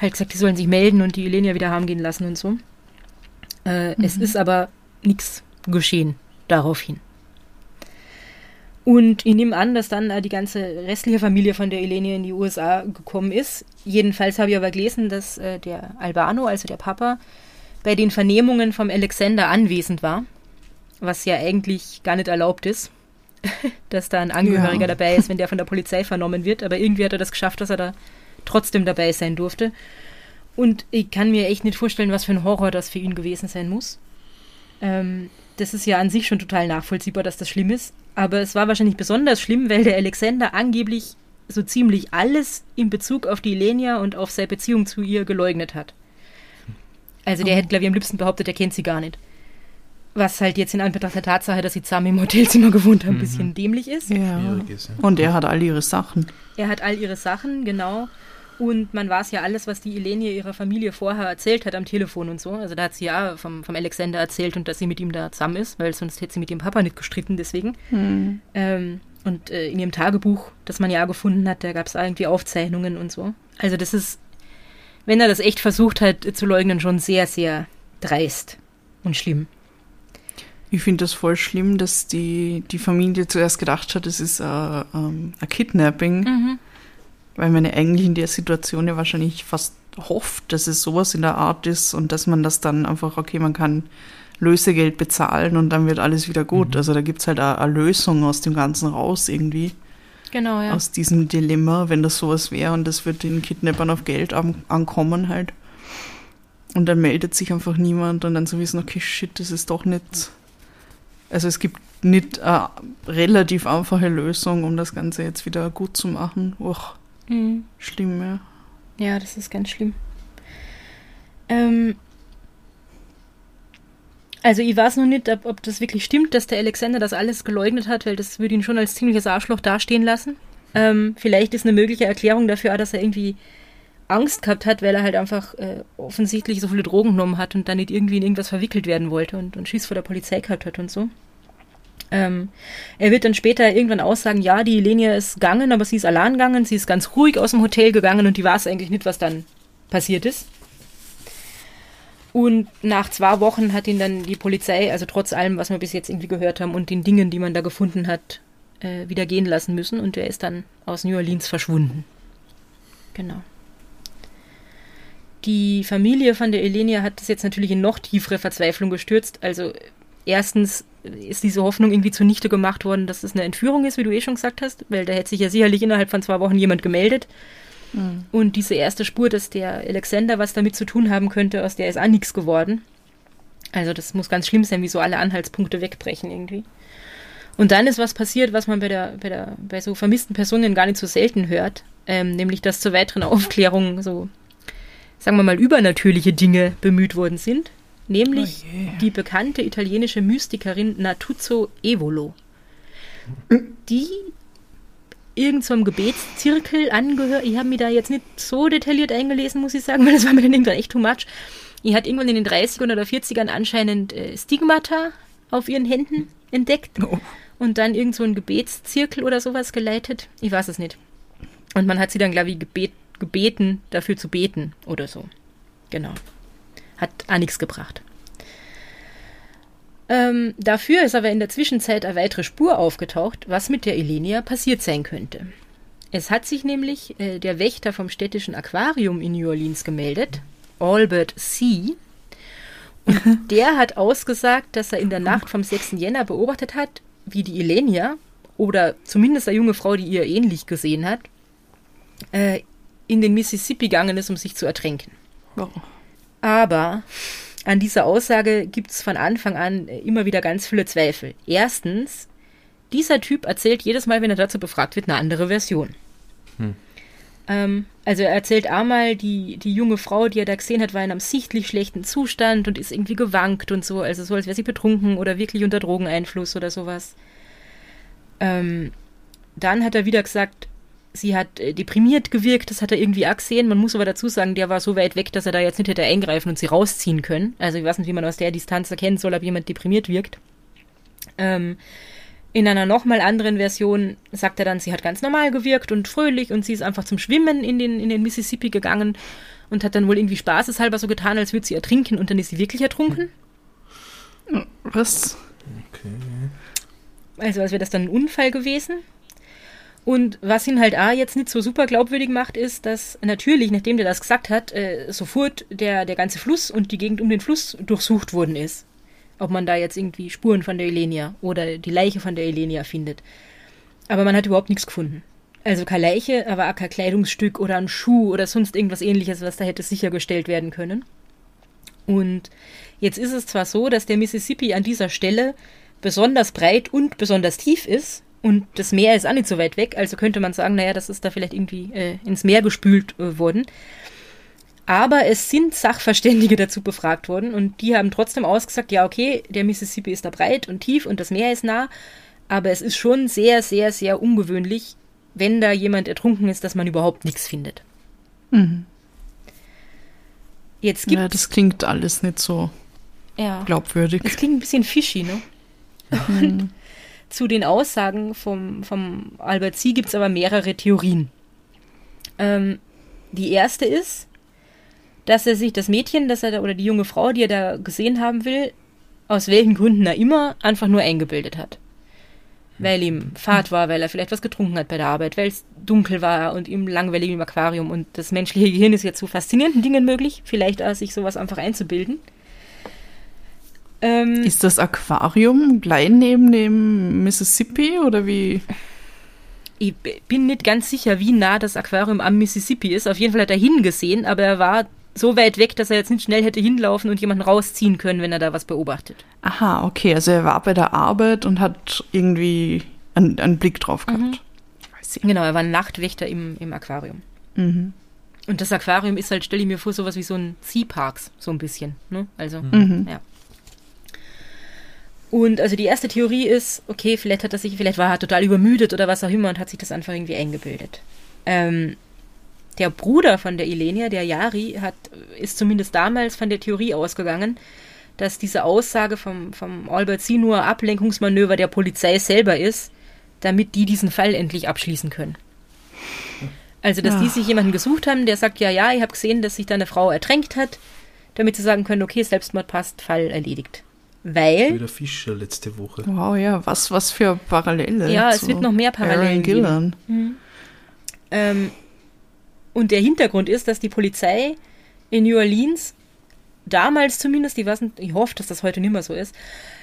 S3: halt gesagt, die sollen sich melden und die Elenia wieder haben gehen lassen und so. Äh, mhm. Es ist aber nichts geschehen daraufhin. Und ich nehme an, dass dann äh, die ganze restliche Familie von der Elenia in die USA gekommen ist. Jedenfalls habe ich aber gelesen, dass äh, der Albano, also der Papa, bei den Vernehmungen vom Alexander anwesend war, was ja eigentlich gar nicht erlaubt ist, dass da ein Angehöriger ja. dabei ist, wenn der von der Polizei vernommen wird. Aber irgendwie hat er das geschafft, dass er da trotzdem dabei sein durfte. Und ich kann mir echt nicht vorstellen, was für ein Horror das für ihn gewesen sein muss. Ähm, das ist ja an sich schon total nachvollziehbar, dass das schlimm ist. Aber es war wahrscheinlich besonders schlimm, weil der Alexander angeblich so ziemlich alles in Bezug auf die Lenia und auf seine Beziehung zu ihr geleugnet hat. Also der oh. hätte, glaube ich, am liebsten behauptet, er kennt sie gar nicht. Was halt jetzt in Anbetracht der Tatsache, dass sie zusammen im Hotelzimmer gewohnt haben, ein mhm. bisschen dämlich ist.
S1: Ja. ist ja. Und er hat all ihre Sachen.
S3: Er hat all ihre Sachen, genau. Und man weiß ja alles, was die Elenie ihrer Familie vorher erzählt hat am Telefon und so. Also da hat sie ja vom, vom Alexander erzählt und dass sie mit ihm da zusammen ist, weil sonst hätte sie mit dem Papa nicht gestritten, deswegen. Mhm. Ähm, und äh, in ihrem Tagebuch, das man ja gefunden hat, da gab es irgendwie Aufzeichnungen und so. Also das ist wenn er das echt versucht hat zu leugnen, schon sehr, sehr dreist und schlimm.
S1: Ich finde das voll schlimm, dass die, die Familie zuerst gedacht hat, es ist ein, ähm, ein Kidnapping, mhm. weil man ja eigentlich in der Situation ja wahrscheinlich fast hofft, dass es sowas in der Art ist und dass man das dann einfach, okay, man kann Lösegeld bezahlen und dann wird alles wieder gut. Mhm. Also da gibt es halt eine Lösung aus dem Ganzen raus irgendwie.
S3: Genau, ja.
S1: Aus diesem Dilemma, wenn das sowas wäre und das wird den Kidnappern auf Geld an ankommen halt. Und dann meldet sich einfach niemand und dann so wissen, okay, shit, das ist doch nicht. Also es gibt nicht eine relativ einfache Lösung, um das Ganze jetzt wieder gut zu machen. Och, mhm. schlimm, ja.
S3: Ja, das ist ganz schlimm. Ähm, also ich weiß noch nicht, ob, ob, das wirklich stimmt, dass der Alexander das alles geleugnet hat, weil das würde ihn schon als ziemliches Arschloch dastehen lassen. Ähm, vielleicht ist eine mögliche Erklärung dafür, dass er irgendwie Angst gehabt hat, weil er halt einfach äh, offensichtlich so viele Drogen genommen hat und dann nicht irgendwie in irgendwas verwickelt werden wollte und, und Schiss vor der Polizei gehabt hat und so. Ähm, er wird dann später irgendwann aussagen, ja, die Lenia ist gegangen, aber sie ist allein gegangen, sie ist ganz ruhig aus dem Hotel gegangen und die weiß eigentlich nicht, was dann passiert ist. Und nach zwei Wochen hat ihn dann die Polizei, also trotz allem, was wir bis jetzt irgendwie gehört haben und den Dingen, die man da gefunden hat, äh, wieder gehen lassen müssen. Und er ist dann aus New Orleans verschwunden. Genau. Die Familie von der Elenia hat das jetzt natürlich in noch tiefere Verzweiflung gestürzt. Also erstens ist diese Hoffnung irgendwie zunichte gemacht worden, dass es eine Entführung ist, wie du eh schon gesagt hast, weil da hätte sich ja sicherlich innerhalb von zwei Wochen jemand gemeldet. Mhm. Und diese erste Spur, dass der Alexander was damit zu tun haben könnte, aus der ist auch nichts geworden. Also das muss ganz schlimm sein, wie so alle Anhaltspunkte wegbrechen irgendwie. Und dann ist was passiert, was man bei, der, bei, der, bei so vermissten Personen gar nicht so selten hört, ähm, nämlich dass zur weiteren Aufklärung so, sagen wir mal, übernatürliche Dinge bemüht worden sind, nämlich oh yeah. die bekannte italienische Mystikerin Natuzzo Evolo. Die irgendeinem so Gebetszirkel angehört. Ich habe mich da jetzt nicht so detailliert eingelesen, muss ich sagen, weil das war mir dann irgendwann echt too much. Die hat irgendwann in den 30ern oder 40ern anscheinend äh, Stigmata auf ihren Händen entdeckt oh. und dann irgend so einen Gebetszirkel oder sowas geleitet. Ich weiß es nicht. Und man hat sie dann, glaube ich, gebet, gebeten, dafür zu beten oder so. Genau. Hat auch nichts gebracht. Ähm, dafür ist aber in der Zwischenzeit eine weitere Spur aufgetaucht, was mit der Elenia passiert sein könnte. Es hat sich nämlich äh, der Wächter vom städtischen Aquarium in New Orleans gemeldet, Albert C. Und der hat ausgesagt, dass er in der Nacht vom 6. Jänner beobachtet hat, wie die Ilenia, oder zumindest eine junge Frau, die ihr ähnlich gesehen hat, äh, in den Mississippi gegangen ist, um sich zu ertränken.
S1: Oh.
S3: Aber an dieser Aussage gibt es von Anfang an immer wieder ganz viele Zweifel. Erstens, dieser Typ erzählt jedes Mal, wenn er dazu befragt wird, eine andere Version.
S2: Hm.
S3: Ähm, also er erzählt einmal, die, die junge Frau, die er da gesehen hat, war in einem sichtlich schlechten Zustand und ist irgendwie gewankt und so, also so, als wäre sie betrunken oder wirklich unter Drogeneinfluss oder sowas. Ähm, dann hat er wieder gesagt, sie hat äh, deprimiert gewirkt, das hat er irgendwie auch gesehen. Man muss aber dazu sagen, der war so weit weg, dass er da jetzt nicht hätte eingreifen und sie rausziehen können. Also ich weiß nicht, wie man aus der Distanz erkennen soll, ob jemand deprimiert wirkt. Ähm, in einer nochmal anderen Version sagt er dann, sie hat ganz normal gewirkt und fröhlich und sie ist einfach zum Schwimmen in den, in den Mississippi gegangen und hat dann wohl irgendwie spaßeshalber so getan, als würde sie ertrinken und dann ist sie wirklich ertrunken.
S1: Was?
S2: Okay.
S3: Also als wäre das dann ein Unfall gewesen. Und was ihn halt auch jetzt nicht so super glaubwürdig macht, ist, dass natürlich, nachdem der das gesagt hat, äh, sofort der, der ganze Fluss und die Gegend um den Fluss durchsucht worden ist. Ob man da jetzt irgendwie Spuren von der Elenia oder die Leiche von der Elenia findet. Aber man hat überhaupt nichts gefunden. Also keine Leiche, aber auch kein Kleidungsstück oder ein Schuh oder sonst irgendwas ähnliches, was da hätte sichergestellt werden können. Und jetzt ist es zwar so, dass der Mississippi an dieser Stelle besonders breit und besonders tief ist, und das Meer ist auch nicht so weit weg, also könnte man sagen, naja, das ist da vielleicht irgendwie äh, ins Meer gespült äh, worden. Aber es sind Sachverständige dazu befragt worden und die haben trotzdem ausgesagt, ja, okay, der Mississippi ist da breit und tief und das Meer ist nah, aber es ist schon sehr, sehr, sehr ungewöhnlich, wenn da jemand ertrunken ist, dass man überhaupt nichts findet.
S1: Mhm.
S3: Jetzt gibt
S1: Ja, das klingt alles nicht so
S3: ja,
S1: glaubwürdig.
S3: es klingt ein bisschen fishy, ne?
S1: Mhm.
S3: Zu den Aussagen vom, vom Albert C. gibt es aber mehrere Theorien. Ähm, die erste ist, dass er sich das Mädchen, das er da, oder die junge Frau, die er da gesehen haben will, aus welchen Gründen er immer, einfach nur eingebildet hat. Weil ihm Fahrt war, weil er vielleicht was getrunken hat bei der Arbeit, weil es dunkel war und ihm langweilig im Aquarium und das menschliche Gehirn ist ja zu faszinierenden Dingen möglich, vielleicht auch sich sowas einfach einzubilden. Ähm,
S1: Ist das Aquarium gleich neben dem Mississippi oder wie?
S3: Ich bin nicht ganz sicher, wie nah das Aquarium am Mississippi ist. Auf jeden Fall hat er hingesehen, aber er war so weit weg, dass er jetzt nicht schnell hätte hinlaufen und jemanden rausziehen können, wenn er da was beobachtet.
S1: Aha, okay, also er war bei der Arbeit und hat irgendwie einen, einen Blick drauf gehabt. Weiß ich.
S3: Genau, er war ein Nachtwächter im, im Aquarium.
S1: Mhm.
S3: Und das Aquarium ist halt, stelle ich mir vor, sowas wie so ein Sea Parks, so ein bisschen. Ne? Also,
S1: Mhm.
S3: ja. Und also die erste Theorie ist, okay, vielleicht hat er sich, vielleicht war er total übermüdet oder was auch immer und hat sich das einfach irgendwie eingebildet. Ähm, der Bruder von der Ilenia, der Yari, hat, ist zumindest damals von der Theorie ausgegangen, dass diese Aussage vom, vom Albert nur Ablenkungsmanöver der Polizei selber ist, damit die diesen Fall endlich abschließen können. Also, dass die
S1: Ach.
S3: sich jemanden gesucht haben, der sagt, ja, ja, ich habe gesehen, dass sich da eine Frau ertränkt hat, damit sie sagen können, okay, Selbstmord passt, Fall erledigt. Weil,
S2: Wieder Fischer letzte Woche.
S1: Wow, ja, was, was für Parallele.
S3: Ja, es wird noch mehr Parallelen
S1: Aaron Gillan.
S3: ähm, und der Hintergrund ist, dass die Polizei in New Orleans damals zumindest, ich weiß nicht, ich hoffe, dass das heute nicht mehr so ist,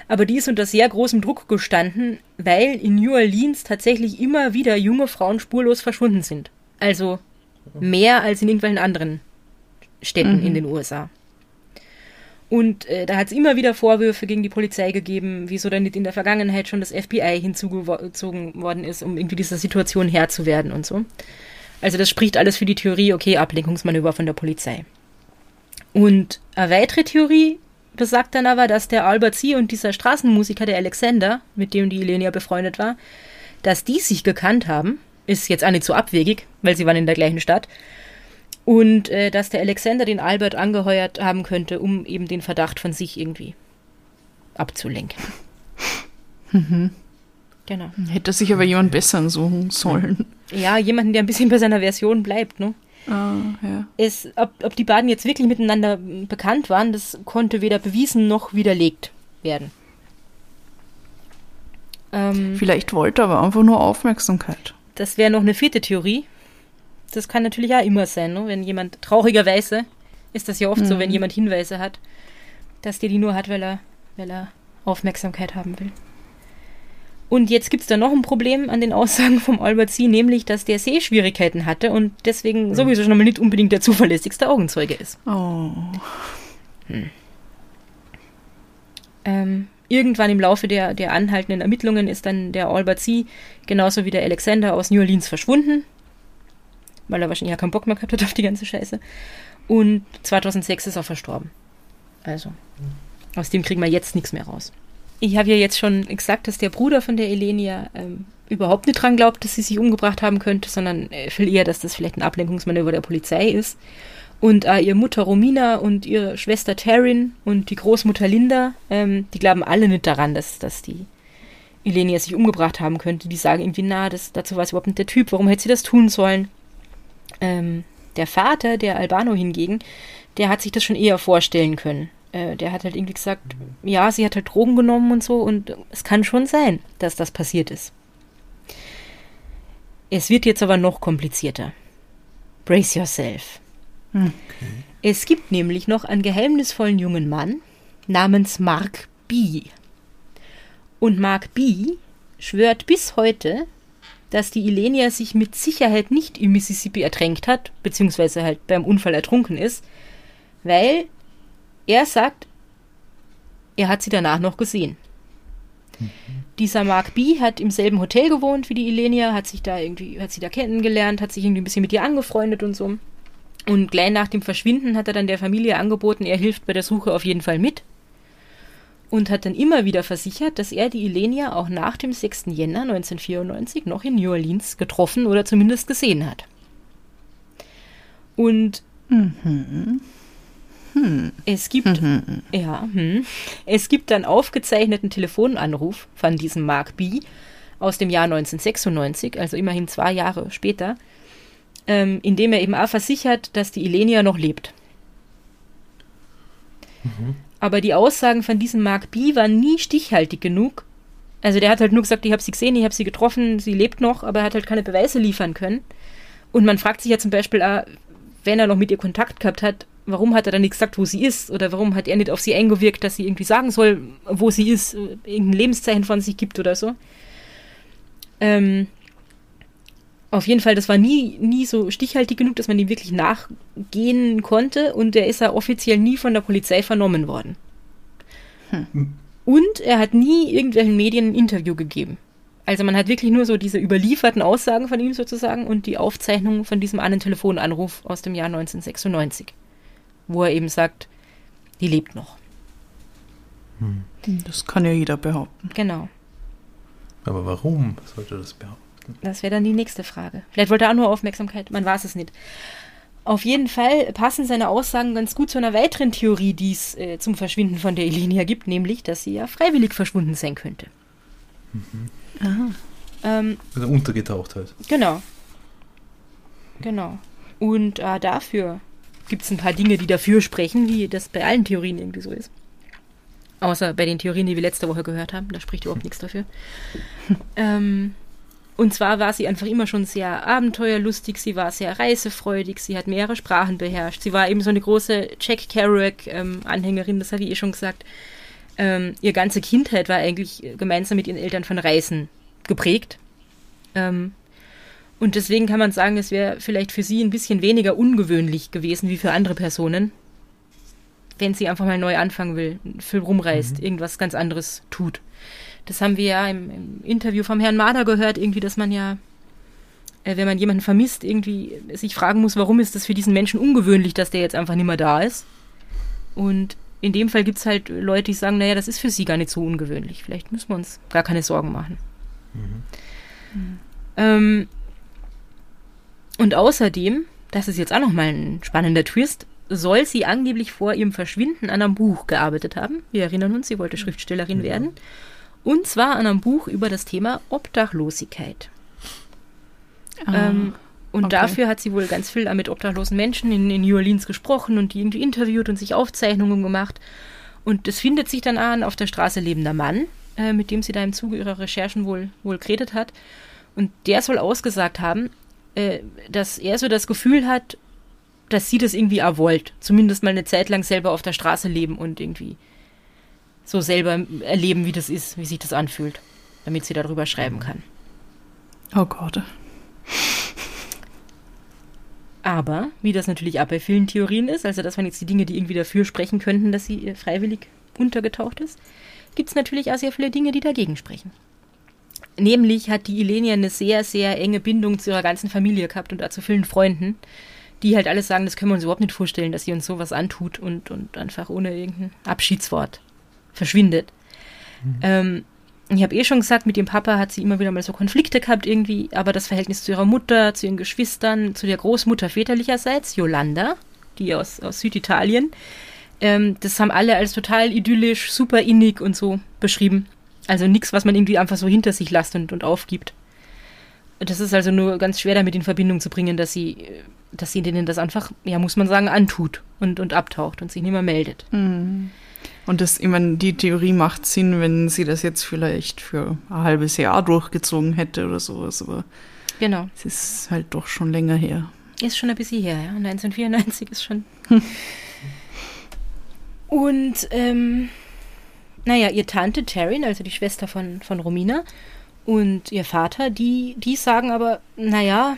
S3: aber die ist unter sehr großem Druck gestanden, weil in New Orleans tatsächlich immer wieder junge Frauen spurlos verschwunden sind. Also mehr als in irgendwelchen anderen Städten
S1: Mhm.
S3: in den USA. Und äh, da hat es immer wieder Vorwürfe gegen die Polizei gegeben, wieso dann nicht in der Vergangenheit schon das FBI hinzugezogen worden ist, um irgendwie dieser Situation Herr zu werden und so. Also das spricht alles für die Theorie, okay, Ablenkungsmanöver von der Polizei. Und eine weitere Theorie besagt dann aber, dass der Albert C. und dieser Straßenmusiker, der Alexander, mit dem die Elenia befreundet war, dass die sich gekannt haben, ist jetzt auch nicht so abwegig, weil sie waren in der gleichen Stadt, und äh, dass der Alexander den Albert angeheuert haben könnte, um eben den Verdacht von sich irgendwie abzulenken. Genau.
S1: Hätte sich aber jemand besseren suchen sollen.
S3: Ja, jemanden, der ein bisschen bei seiner Version bleibt, ne?
S1: Ah, ja.
S3: Es, ob, ob die beiden jetzt wirklich miteinander bekannt waren, das konnte weder bewiesen noch widerlegt werden. Ähm,
S1: Vielleicht wollte er aber einfach nur Aufmerksamkeit.
S3: das wäre noch eine vierte Theorie. Das kann natürlich auch immer sein, ne? wenn jemand traurigerweise, ist das ja oft mhm. so, wenn jemand Hinweise hat, dass der die nur hat, weil er, weil er Aufmerksamkeit haben will. Und jetzt gibt es da noch ein Problem an den Aussagen vom Albert C., nämlich, dass der Sehschwierigkeiten hatte und deswegen mhm. sowieso schon mal nicht unbedingt der zuverlässigste Augenzeuge ist.
S1: Oh.
S3: Hm. Ähm, irgendwann im Laufe der, der anhaltenden Ermittlungen ist dann der Albert C. genauso wie der Alexander aus New Orleans verschwunden, weil er wahrscheinlich ja keinen Bock mehr gehabt hat auf die ganze Scheiße. Und 2006 ist er verstorben. Also, aus dem kriegen wir jetzt nichts mehr raus. Ich habe ja jetzt schon gesagt, dass der Bruder von der Elenia ähm, überhaupt nicht dran glaubt, dass sie sich umgebracht haben könnte, sondern äh, viel eher, dass das vielleicht ein Ablenkungsmanöver der Polizei ist. Und äh, ihre Mutter Romina und ihre Schwester Taryn und die Großmutter Linda, ähm, die glauben alle nicht daran, dass, dass die Elenia sich umgebracht haben könnte. Die sagen irgendwie, na, das, dazu war es überhaupt nicht der Typ, warum hätte sie das tun sollen? Ähm, der Vater, der Albano hingegen, der hat sich das schon eher vorstellen können äh, der hat halt irgendwie gesagt, ja, sie hat halt Drogen genommen und so und es kann schon sein, dass das passiert ist. Es wird jetzt aber noch komplizierter. Brace yourself. Okay. Es gibt nämlich noch einen geheimnisvollen jungen Mann namens Mark B. Und Mark B. schwört bis heute, dass die Ilenia sich mit Sicherheit nicht im Mississippi ertränkt hat, beziehungsweise halt beim Unfall ertrunken ist, weil er sagt, er hat sie danach noch gesehen. Mhm. Dieser Mark B. hat im selben Hotel gewohnt wie die Ilenia, hat sich da irgendwie, hat sie da kennengelernt, hat sich irgendwie ein bisschen mit ihr angefreundet und so. Und gleich nach dem Verschwinden hat er dann der Familie angeboten, er hilft bei der Suche auf jeden Fall mit. Und hat dann immer wieder versichert, dass er die Ilenia auch nach dem 6. Jänner 1994 noch in New Orleans getroffen oder zumindest gesehen hat. Und mhm. Hm. Es gibt, mhm. ja, hm. es gibt einen aufgezeichneten Telefonanruf von diesem Mark B. aus dem Jahr 1996, also immerhin zwei Jahre später, ähm, in dem er eben auch versichert, dass die Ilenia noch lebt. Mhm. Aber die Aussagen von diesem Mark B. waren nie stichhaltig genug. Also der hat halt nur gesagt, ich habe sie gesehen, ich habe sie getroffen, sie lebt noch, aber er hat halt keine Beweise liefern können. Und man fragt sich ja zum Beispiel auch, wenn er noch mit ihr Kontakt gehabt hat, warum hat er dann nicht gesagt, wo sie ist? Oder warum hat er nicht auf sie eingewirkt, dass sie irgendwie sagen soll, wo sie ist, irgendein Lebenszeichen von sich gibt oder so? Ähm, auf jeden Fall, das war nie, nie so stichhaltig genug, dass man ihm wirklich nachgehen konnte und er ist ja offiziell nie von der Polizei vernommen worden. Hm. Und er hat nie irgendwelchen Medien ein Interview gegeben. Also man hat wirklich nur so diese überlieferten Aussagen von ihm sozusagen und die Aufzeichnung von diesem einen Telefonanruf aus dem Jahr 1996 wo er eben sagt, die lebt noch.
S1: Hm. Das kann ja jeder behaupten.
S3: Genau.
S2: Aber warum sollte das behaupten?
S3: Das wäre dann die nächste Frage. Vielleicht wollte er auch nur Aufmerksamkeit, man weiß es nicht. Auf jeden Fall passen seine Aussagen ganz gut zu einer weiteren Theorie, die es äh, zum Verschwinden von der Elenia gibt, nämlich, dass sie ja freiwillig verschwunden sein könnte.
S2: Mhm. Aha. Ähm, also untergetaucht halt.
S3: Genau. Genau. Und äh, dafür gibt es ein paar Dinge, die dafür sprechen, wie das bei allen Theorien irgendwie so ist. Außer bei den Theorien, die wir letzte Woche gehört haben. Da spricht überhaupt nichts dafür. ähm, und zwar war sie einfach immer schon sehr abenteuerlustig, sie war sehr reisefreudig, sie hat mehrere Sprachen beherrscht. Sie war eben so eine große Jack Kerouac-Anhängerin, ähm, das habe ich eh schon gesagt. Ähm, ihre ganze Kindheit war eigentlich gemeinsam mit ihren Eltern von Reisen geprägt. Ähm, und deswegen kann man sagen, es wäre vielleicht für sie ein bisschen weniger ungewöhnlich gewesen wie für andere Personen, wenn sie einfach mal neu anfangen will, viel rumreist, mhm. irgendwas ganz anderes tut. Das haben wir ja im, im, Interview vom Herrn Mader gehört, irgendwie, dass man ja, äh, wenn man jemanden vermisst, irgendwie sich fragen muss, warum ist das für diesen Menschen ungewöhnlich, dass der jetzt einfach nicht mehr da ist. Und in dem Fall gibt es halt Leute, die sagen, naja, das ist für sie gar nicht so ungewöhnlich. Vielleicht müssen wir uns gar keine Sorgen machen. Mhm. Mhm. Ähm, und außerdem, das ist jetzt auch nochmal ein spannender Twist, soll sie angeblich vor ihrem Verschwinden an einem Buch gearbeitet haben. Wir erinnern uns, sie wollte Schriftstellerin ja. werden. Und zwar an einem Buch über das Thema Obdachlosigkeit. Ah, ähm, und okay. dafür hat sie wohl ganz viel mit obdachlosen Menschen in, in, New Orleans gesprochen und die irgendwie interviewt und sich Aufzeichnungen gemacht. Und es findet sich dann an auf der Straße lebender Mann, äh, mit dem sie da im Zuge ihrer Recherchen wohl, wohl geredet hat. Und der soll ausgesagt haben, äh, dass er so das Gefühl hat, dass sie das irgendwie auch wollt. Zumindest mal eine Zeit lang selber auf der Straße leben und irgendwie so selber erleben, wie das ist, wie sich das anfühlt, damit sie darüber schreiben kann.
S1: Oh Gott.
S3: Aber, wie das natürlich auch bei vielen Theorien ist, also das waren jetzt die Dinge, die irgendwie dafür sprechen könnten, dass sie freiwillig untergetaucht ist, gibt es natürlich auch sehr viele Dinge, die dagegen sprechen. Nämlich hat die Ilenia eine sehr, sehr enge Bindung zu ihrer ganzen Familie gehabt und auch zu vielen Freunden, die halt alles sagen, das können wir uns überhaupt nicht vorstellen, dass sie uns sowas antut und, und einfach ohne irgendein Abschiedswort verschwindet. Mhm. Ähm, ich habe eh schon gesagt, mit dem Papa hat sie immer wieder mal so Konflikte gehabt irgendwie, aber das Verhältnis zu ihrer Mutter, zu ihren Geschwistern, zu der Großmutter väterlicherseits, Yolanda, die aus, aus Süditalien, ähm, das haben alle als total idyllisch, super innig und so beschrieben. Also nichts, was man irgendwie einfach so hinter sich lässt und, und aufgibt. Das ist also nur ganz schwer damit in Verbindung zu bringen, dass sie, dass sie denen das einfach, ja, muss man sagen, antut und, und abtaucht und sich nicht mehr meldet.
S1: Mhm. Und das, ich meine, die Theorie macht Sinn, wenn sie das jetzt vielleicht für ein halbes Jahr durchgezogen hätte oder sowas, aber
S3: genau.
S1: es ist halt doch schon länger her.
S3: Ist schon ein bisschen her, ja. 1994 ist schon. Und ähm, naja, ihr Tante Taryn, also die Schwester von, von Romina, und ihr Vater, die, die sagen aber, naja,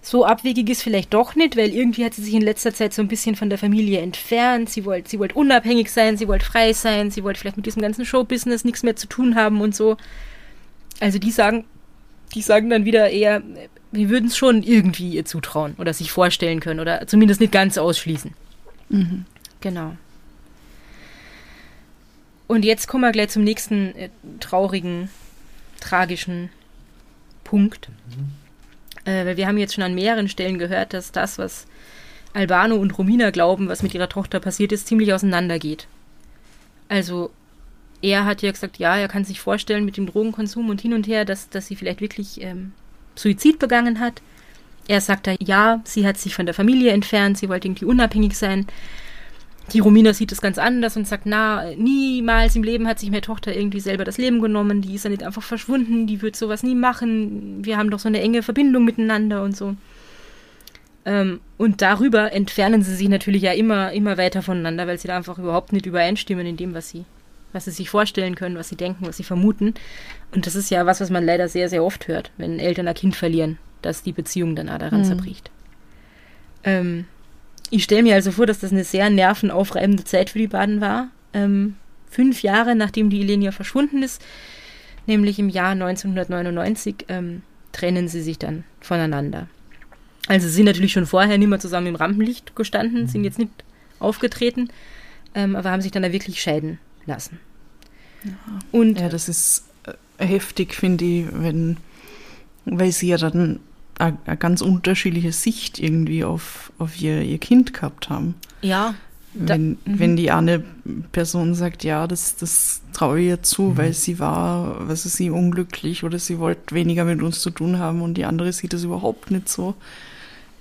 S3: so abwegig ist vielleicht doch nicht, weil irgendwie hat sie sich in letzter Zeit so ein bisschen von der Familie entfernt. Sie wollte sie wollt unabhängig sein, sie wollte frei sein, sie wollte vielleicht mit diesem ganzen Showbusiness nichts mehr zu tun haben und so. Also die sagen, die sagen dann wieder eher, wir würden es schon irgendwie ihr zutrauen oder sich vorstellen können oder zumindest nicht ganz ausschließen.
S1: Mhm.
S3: Genau. Und jetzt kommen wir gleich zum nächsten äh, traurigen, tragischen Punkt. Mhm. Äh, weil wir haben jetzt schon an mehreren Stellen gehört, dass das, was Albano und Romina glauben, was mit ihrer Tochter passiert ist, ziemlich auseinandergeht. Also, er hat ja gesagt, ja, er kann sich vorstellen mit dem Drogenkonsum und hin und her, dass, dass sie vielleicht wirklich ähm, Suizid begangen hat. Er sagt da, ja, sie hat sich von der Familie entfernt, sie wollte irgendwie unabhängig sein. Die Romina sieht es ganz anders und sagt, na, niemals im Leben hat sich meine Tochter irgendwie selber das Leben genommen, die ist ja nicht einfach verschwunden, die wird sowas nie machen, wir haben doch so eine enge Verbindung miteinander und so. Ähm, und darüber entfernen sie sich natürlich ja immer, immer weiter voneinander, weil sie da einfach überhaupt nicht übereinstimmen in dem, was sie, was sie sich vorstellen können, was sie denken, was sie vermuten. Und das ist ja was, was man leider sehr, sehr oft hört, wenn Eltern ein Kind verlieren, dass die Beziehung dann auch daran mhm. zerbricht. Ähm, ich stelle mir also vor, dass das eine sehr nervenaufreibende Zeit für die beiden war. Ähm, fünf Jahre nachdem die Ilenia verschwunden ist, nämlich im Jahr 1999, ähm, trennen sie sich dann voneinander. Also sie sind natürlich schon vorher nicht mehr zusammen im Rampenlicht gestanden, sind jetzt nicht aufgetreten, ähm, aber haben sich dann da wirklich scheiden lassen.
S1: Ja. Und ja, das ist äh, heftig, finde ich, wenn, weil sie ja dann eine ganz unterschiedliche Sicht irgendwie auf, auf ihr, ihr Kind gehabt haben.
S3: Ja.
S1: Da, wenn, -hmm. wenn die eine Person sagt, ja, das, das traue ich ihr zu, mhm. weil sie war, was ist sie, unglücklich oder sie wollte weniger mit uns zu tun haben und die andere sieht das überhaupt nicht so.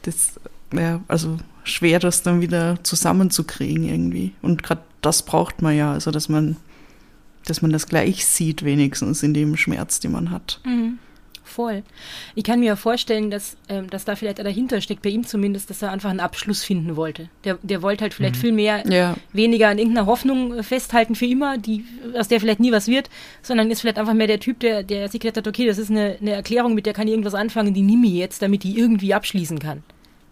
S1: Das, ja, also schwer, das dann wieder zusammenzukriegen irgendwie. Und gerade das braucht man ja, also dass man, dass man das gleich sieht, wenigstens in dem Schmerz, den man hat.
S3: Mhm voll. Ich kann mir ja vorstellen, dass, ähm, dass da vielleicht dahinter steckt, bei ihm zumindest, dass er einfach einen Abschluss finden wollte. Der, der wollte halt vielleicht mhm. viel mehr,
S1: ja.
S3: weniger an irgendeiner Hoffnung äh, festhalten für immer, die, aus der vielleicht nie was wird, sondern ist vielleicht einfach mehr der Typ, der, der sich gedacht hat, okay, das ist eine, eine Erklärung, mit der kann ich irgendwas anfangen, die nehme ich jetzt, damit die irgendwie abschließen kann.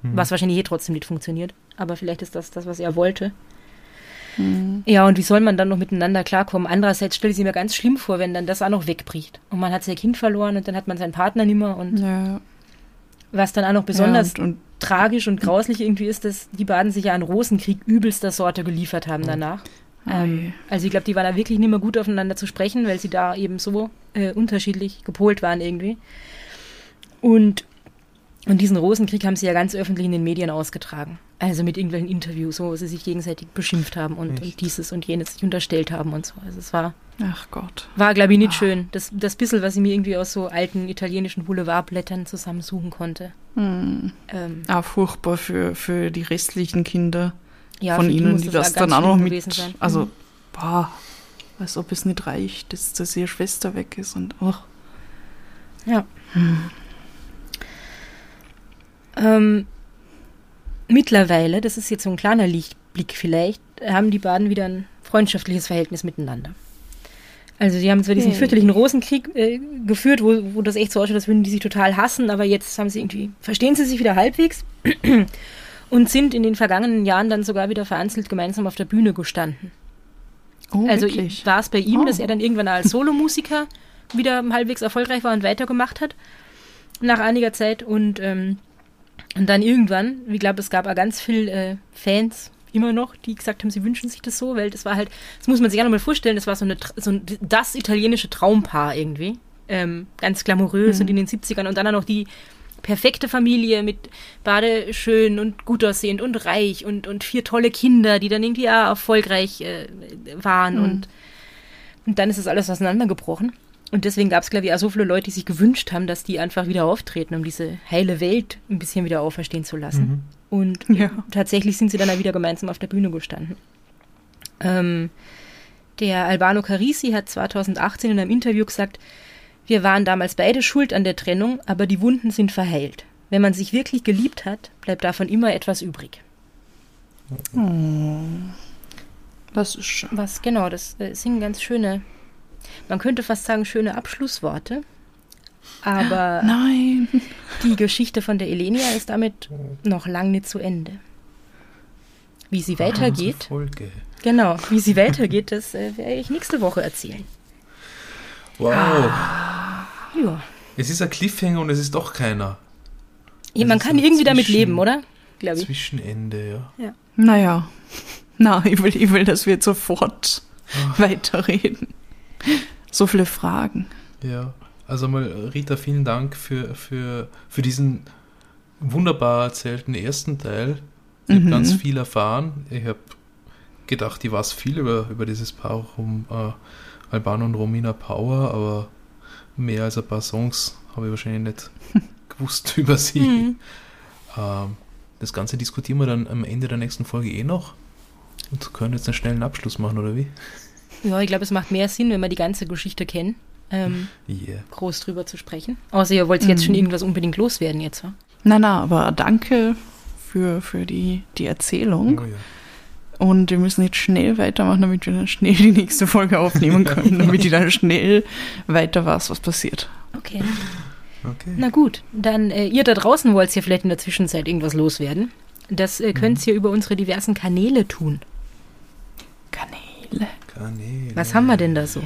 S3: Mhm. Was wahrscheinlich eh trotzdem nicht funktioniert. Aber vielleicht ist das das, was er wollte. Mhm. Ja, und wie soll man dann noch miteinander klarkommen? Andererseits stelle ich mir ganz schlimm vor, wenn dann das auch noch wegbricht. Und man hat sein Kind verloren und dann hat man seinen Partner nicht mehr. Und
S1: ja.
S3: was dann auch noch besonders ja, und, und, tragisch und grauslich irgendwie ist, dass die beiden sich ja einen Rosenkrieg übelster Sorte geliefert haben danach. Ähm, also ich glaube, die waren da wirklich nicht mehr gut aufeinander zu sprechen, weil sie da eben so äh, unterschiedlich gepolt waren irgendwie. Und und diesen Rosenkrieg haben sie ja ganz öffentlich in den Medien ausgetragen. Also mit irgendwelchen Interviews, wo sie sich gegenseitig beschimpft haben und, und dieses und jenes sich unterstellt haben und so. Also es war.
S1: Ach Gott.
S3: War, glaube ich, nicht ah. schön. Das, das bisschen, was ich mir irgendwie aus so alten italienischen Boulevardblättern zusammensuchen konnte.
S1: Hm. Ähm, ah, furchtbar für, für die restlichen Kinder ja, von ihnen, die das, das dann auch noch mit. Sein. Also, mhm. boah, als ob es nicht reicht, dass, dass ihre Schwester weg ist und oh.
S3: Ja. Ähm, mittlerweile, das ist jetzt so ein kleiner Lichtblick vielleicht, haben die Baden wieder ein freundschaftliches Verhältnis miteinander. Also die haben zwar diesen
S1: Hey.
S3: fürchterlichen Rosenkrieg äh, geführt, wo, wo das echt so ausschaut, als würden die sich total hassen, aber jetzt haben sie irgendwie, verstehen sie sich wieder halbwegs und sind in den vergangenen Jahren dann sogar wieder vereinzelt gemeinsam auf der Bühne gestanden.
S1: Oh,
S3: Also war es bei ihm,
S1: Oh.
S3: dass er dann irgendwann als Solomusiker wieder halbwegs erfolgreich war und weitergemacht hat nach einiger Zeit und, ähm, und dann irgendwann, ich glaube, es gab auch ganz viel äh, Fans immer noch, die gesagt haben, sie wünschen sich das so, weil das war halt, das muss man sich ja nochmal vorstellen, das war so, eine, so ein, das italienische Traumpaar irgendwie. Ähm, ganz glamourös und in den 70ern und dann auch noch die perfekte Familie mit Bade schön und gut aussehend und reich und, und vier tolle Kinder, die dann irgendwie auch erfolgreich äh, waren und, und dann ist das alles auseinandergebrochen. Und deswegen gab es, glaube ich, auch so viele Leute, die sich gewünscht haben, dass die einfach wieder auftreten, um diese heile Welt ein bisschen wieder auferstehen zu lassen. Und
S1: Ja.
S3: tatsächlich sind sie dann auch wieder gemeinsam auf der Bühne gestanden. Ähm, der Albano Carisi hat 2018 in einem Interview gesagt, wir waren damals beide schuld an der Trennung, aber die Wunden sind verheilt. Wenn man sich wirklich geliebt hat, bleibt davon immer etwas übrig.
S1: Das ist schön.
S3: Was genau, das äh, sind ganz schöne, man könnte fast sagen, schöne Abschlussworte. Aber
S1: Nein.
S3: die Geschichte von der Elenia ist damit noch lang nicht zu Ende. Wie sie weitergeht,
S2: Folge.
S3: genau, wie sie weitergeht, das äh, werde ich nächste Woche erzählen.
S2: Wow.
S3: Ja.
S2: Es ist ein Cliffhanger und es ist doch keiner.
S3: Ja, man kann irgendwie damit leben, oder? Glaube ich.
S2: Zwischenende, ja.
S1: Naja. Na, ich will, ich will, dass wir jetzt sofort weiterreden. So viele Fragen.
S2: Ja. Also mal, Rita, vielen Dank für, für, für diesen wunderbar erzählten ersten Teil. Ich
S1: Mhm.
S2: habe ganz viel erfahren. Ich habe gedacht, ich weiß viel über, über dieses Paar um äh, Albano und Romina Power, aber mehr als ein paar Songs habe ich wahrscheinlich nicht gewusst über sie.
S3: Mhm.
S2: Ähm, das Ganze diskutieren wir dann am Ende der nächsten Folge eh noch und können jetzt einen schnellen Abschluss machen, oder wie?
S3: Ja, ich glaube, es macht mehr Sinn, wenn wir die ganze Geschichte kennen, ähm,
S2: Yeah.
S3: groß drüber zu sprechen. Außer ihr wollt jetzt
S1: Mhm.
S3: schon irgendwas unbedingt loswerden jetzt, wa?
S1: Na, na, aber danke für, für die, die Erzählung.
S2: Oh, ja.
S1: Und wir müssen jetzt schnell weitermachen, damit wir dann schnell die nächste Folge aufnehmen können, damit ich dann schnell weiter weiß, was passiert.
S3: Okay.
S2: Okay.
S3: Na gut, dann äh, ihr da draußen wollt ja vielleicht in der Zwischenzeit irgendwas loswerden. Das äh, könnt ihr über unsere diversen Kanäle tun.
S1: Kanäle.
S2: Kanäle.
S3: Was haben wir denn da so?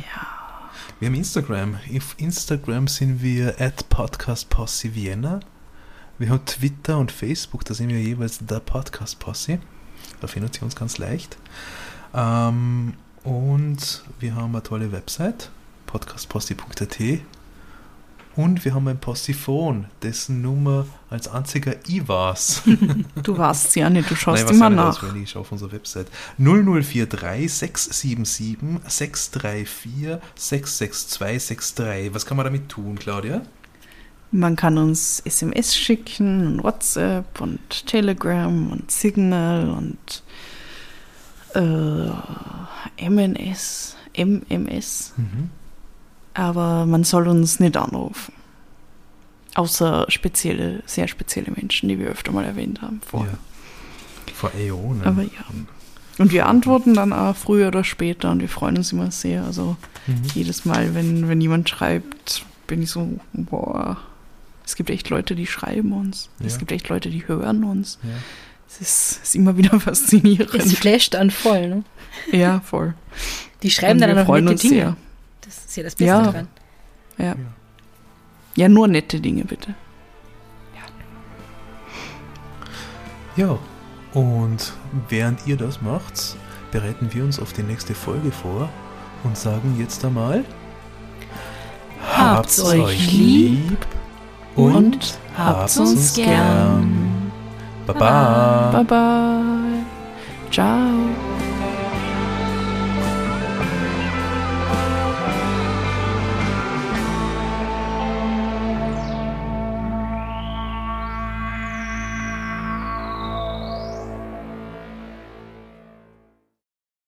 S2: Wir haben Instagram. Auf Instagram sind wir at Podcast Posse Vienna. Wir haben Twitter und Facebook, da sind wir jeweils der Podcast Posse. Da findet ihr uns ganz leicht. Ähm, und wir haben eine tolle Website, podcastposse.at. Und wir haben ein Postiphon, dessen Nummer als einziger ich weiß.
S1: Du warst ja nicht, du schaust
S2: Nein, was
S1: immer nach.
S2: auswendig? Ich schaue auf unserer Website. 0043 677 634 662 63. Was kann man damit tun, Claudia?
S1: Man kann uns SMS schicken und WhatsApp und Telegram und Signal und äh, MNS, MMS.
S2: Mhm.
S1: Aber man soll uns nicht anrufen. Außer spezielle, sehr spezielle Menschen, die wir öfter mal erwähnt haben vorher.
S2: Ja. Vor Äonen.
S1: Aber ja. Und wir antworten dann auch früher oder später und wir freuen uns immer sehr. Also
S2: Mhm.
S1: jedes Mal, wenn, wenn jemand schreibt, bin ich so, boah, es gibt echt Leute, die schreiben uns. Es
S2: Ja.
S1: gibt echt Leute, die hören uns.
S2: Ja.
S1: Es ist, ist immer wieder
S3: Es
S1: faszinierend.
S3: flasht an voll, ne?
S1: Ja, voll.
S3: Die schreiben
S1: Und
S3: dann auch nette
S1: uns
S3: Dinge.
S1: sehr.
S3: Das ist ja das Beste
S1: Ja.
S3: daran.
S1: Ja. ja, nur nette Dinge, bitte.
S2: Ja, und während ihr das macht, bereiten wir uns auf die nächste Folge vor und sagen jetzt einmal:
S3: Habt's euch lieb
S2: und,
S1: und habt's uns gern.
S2: Baba.
S1: Baba.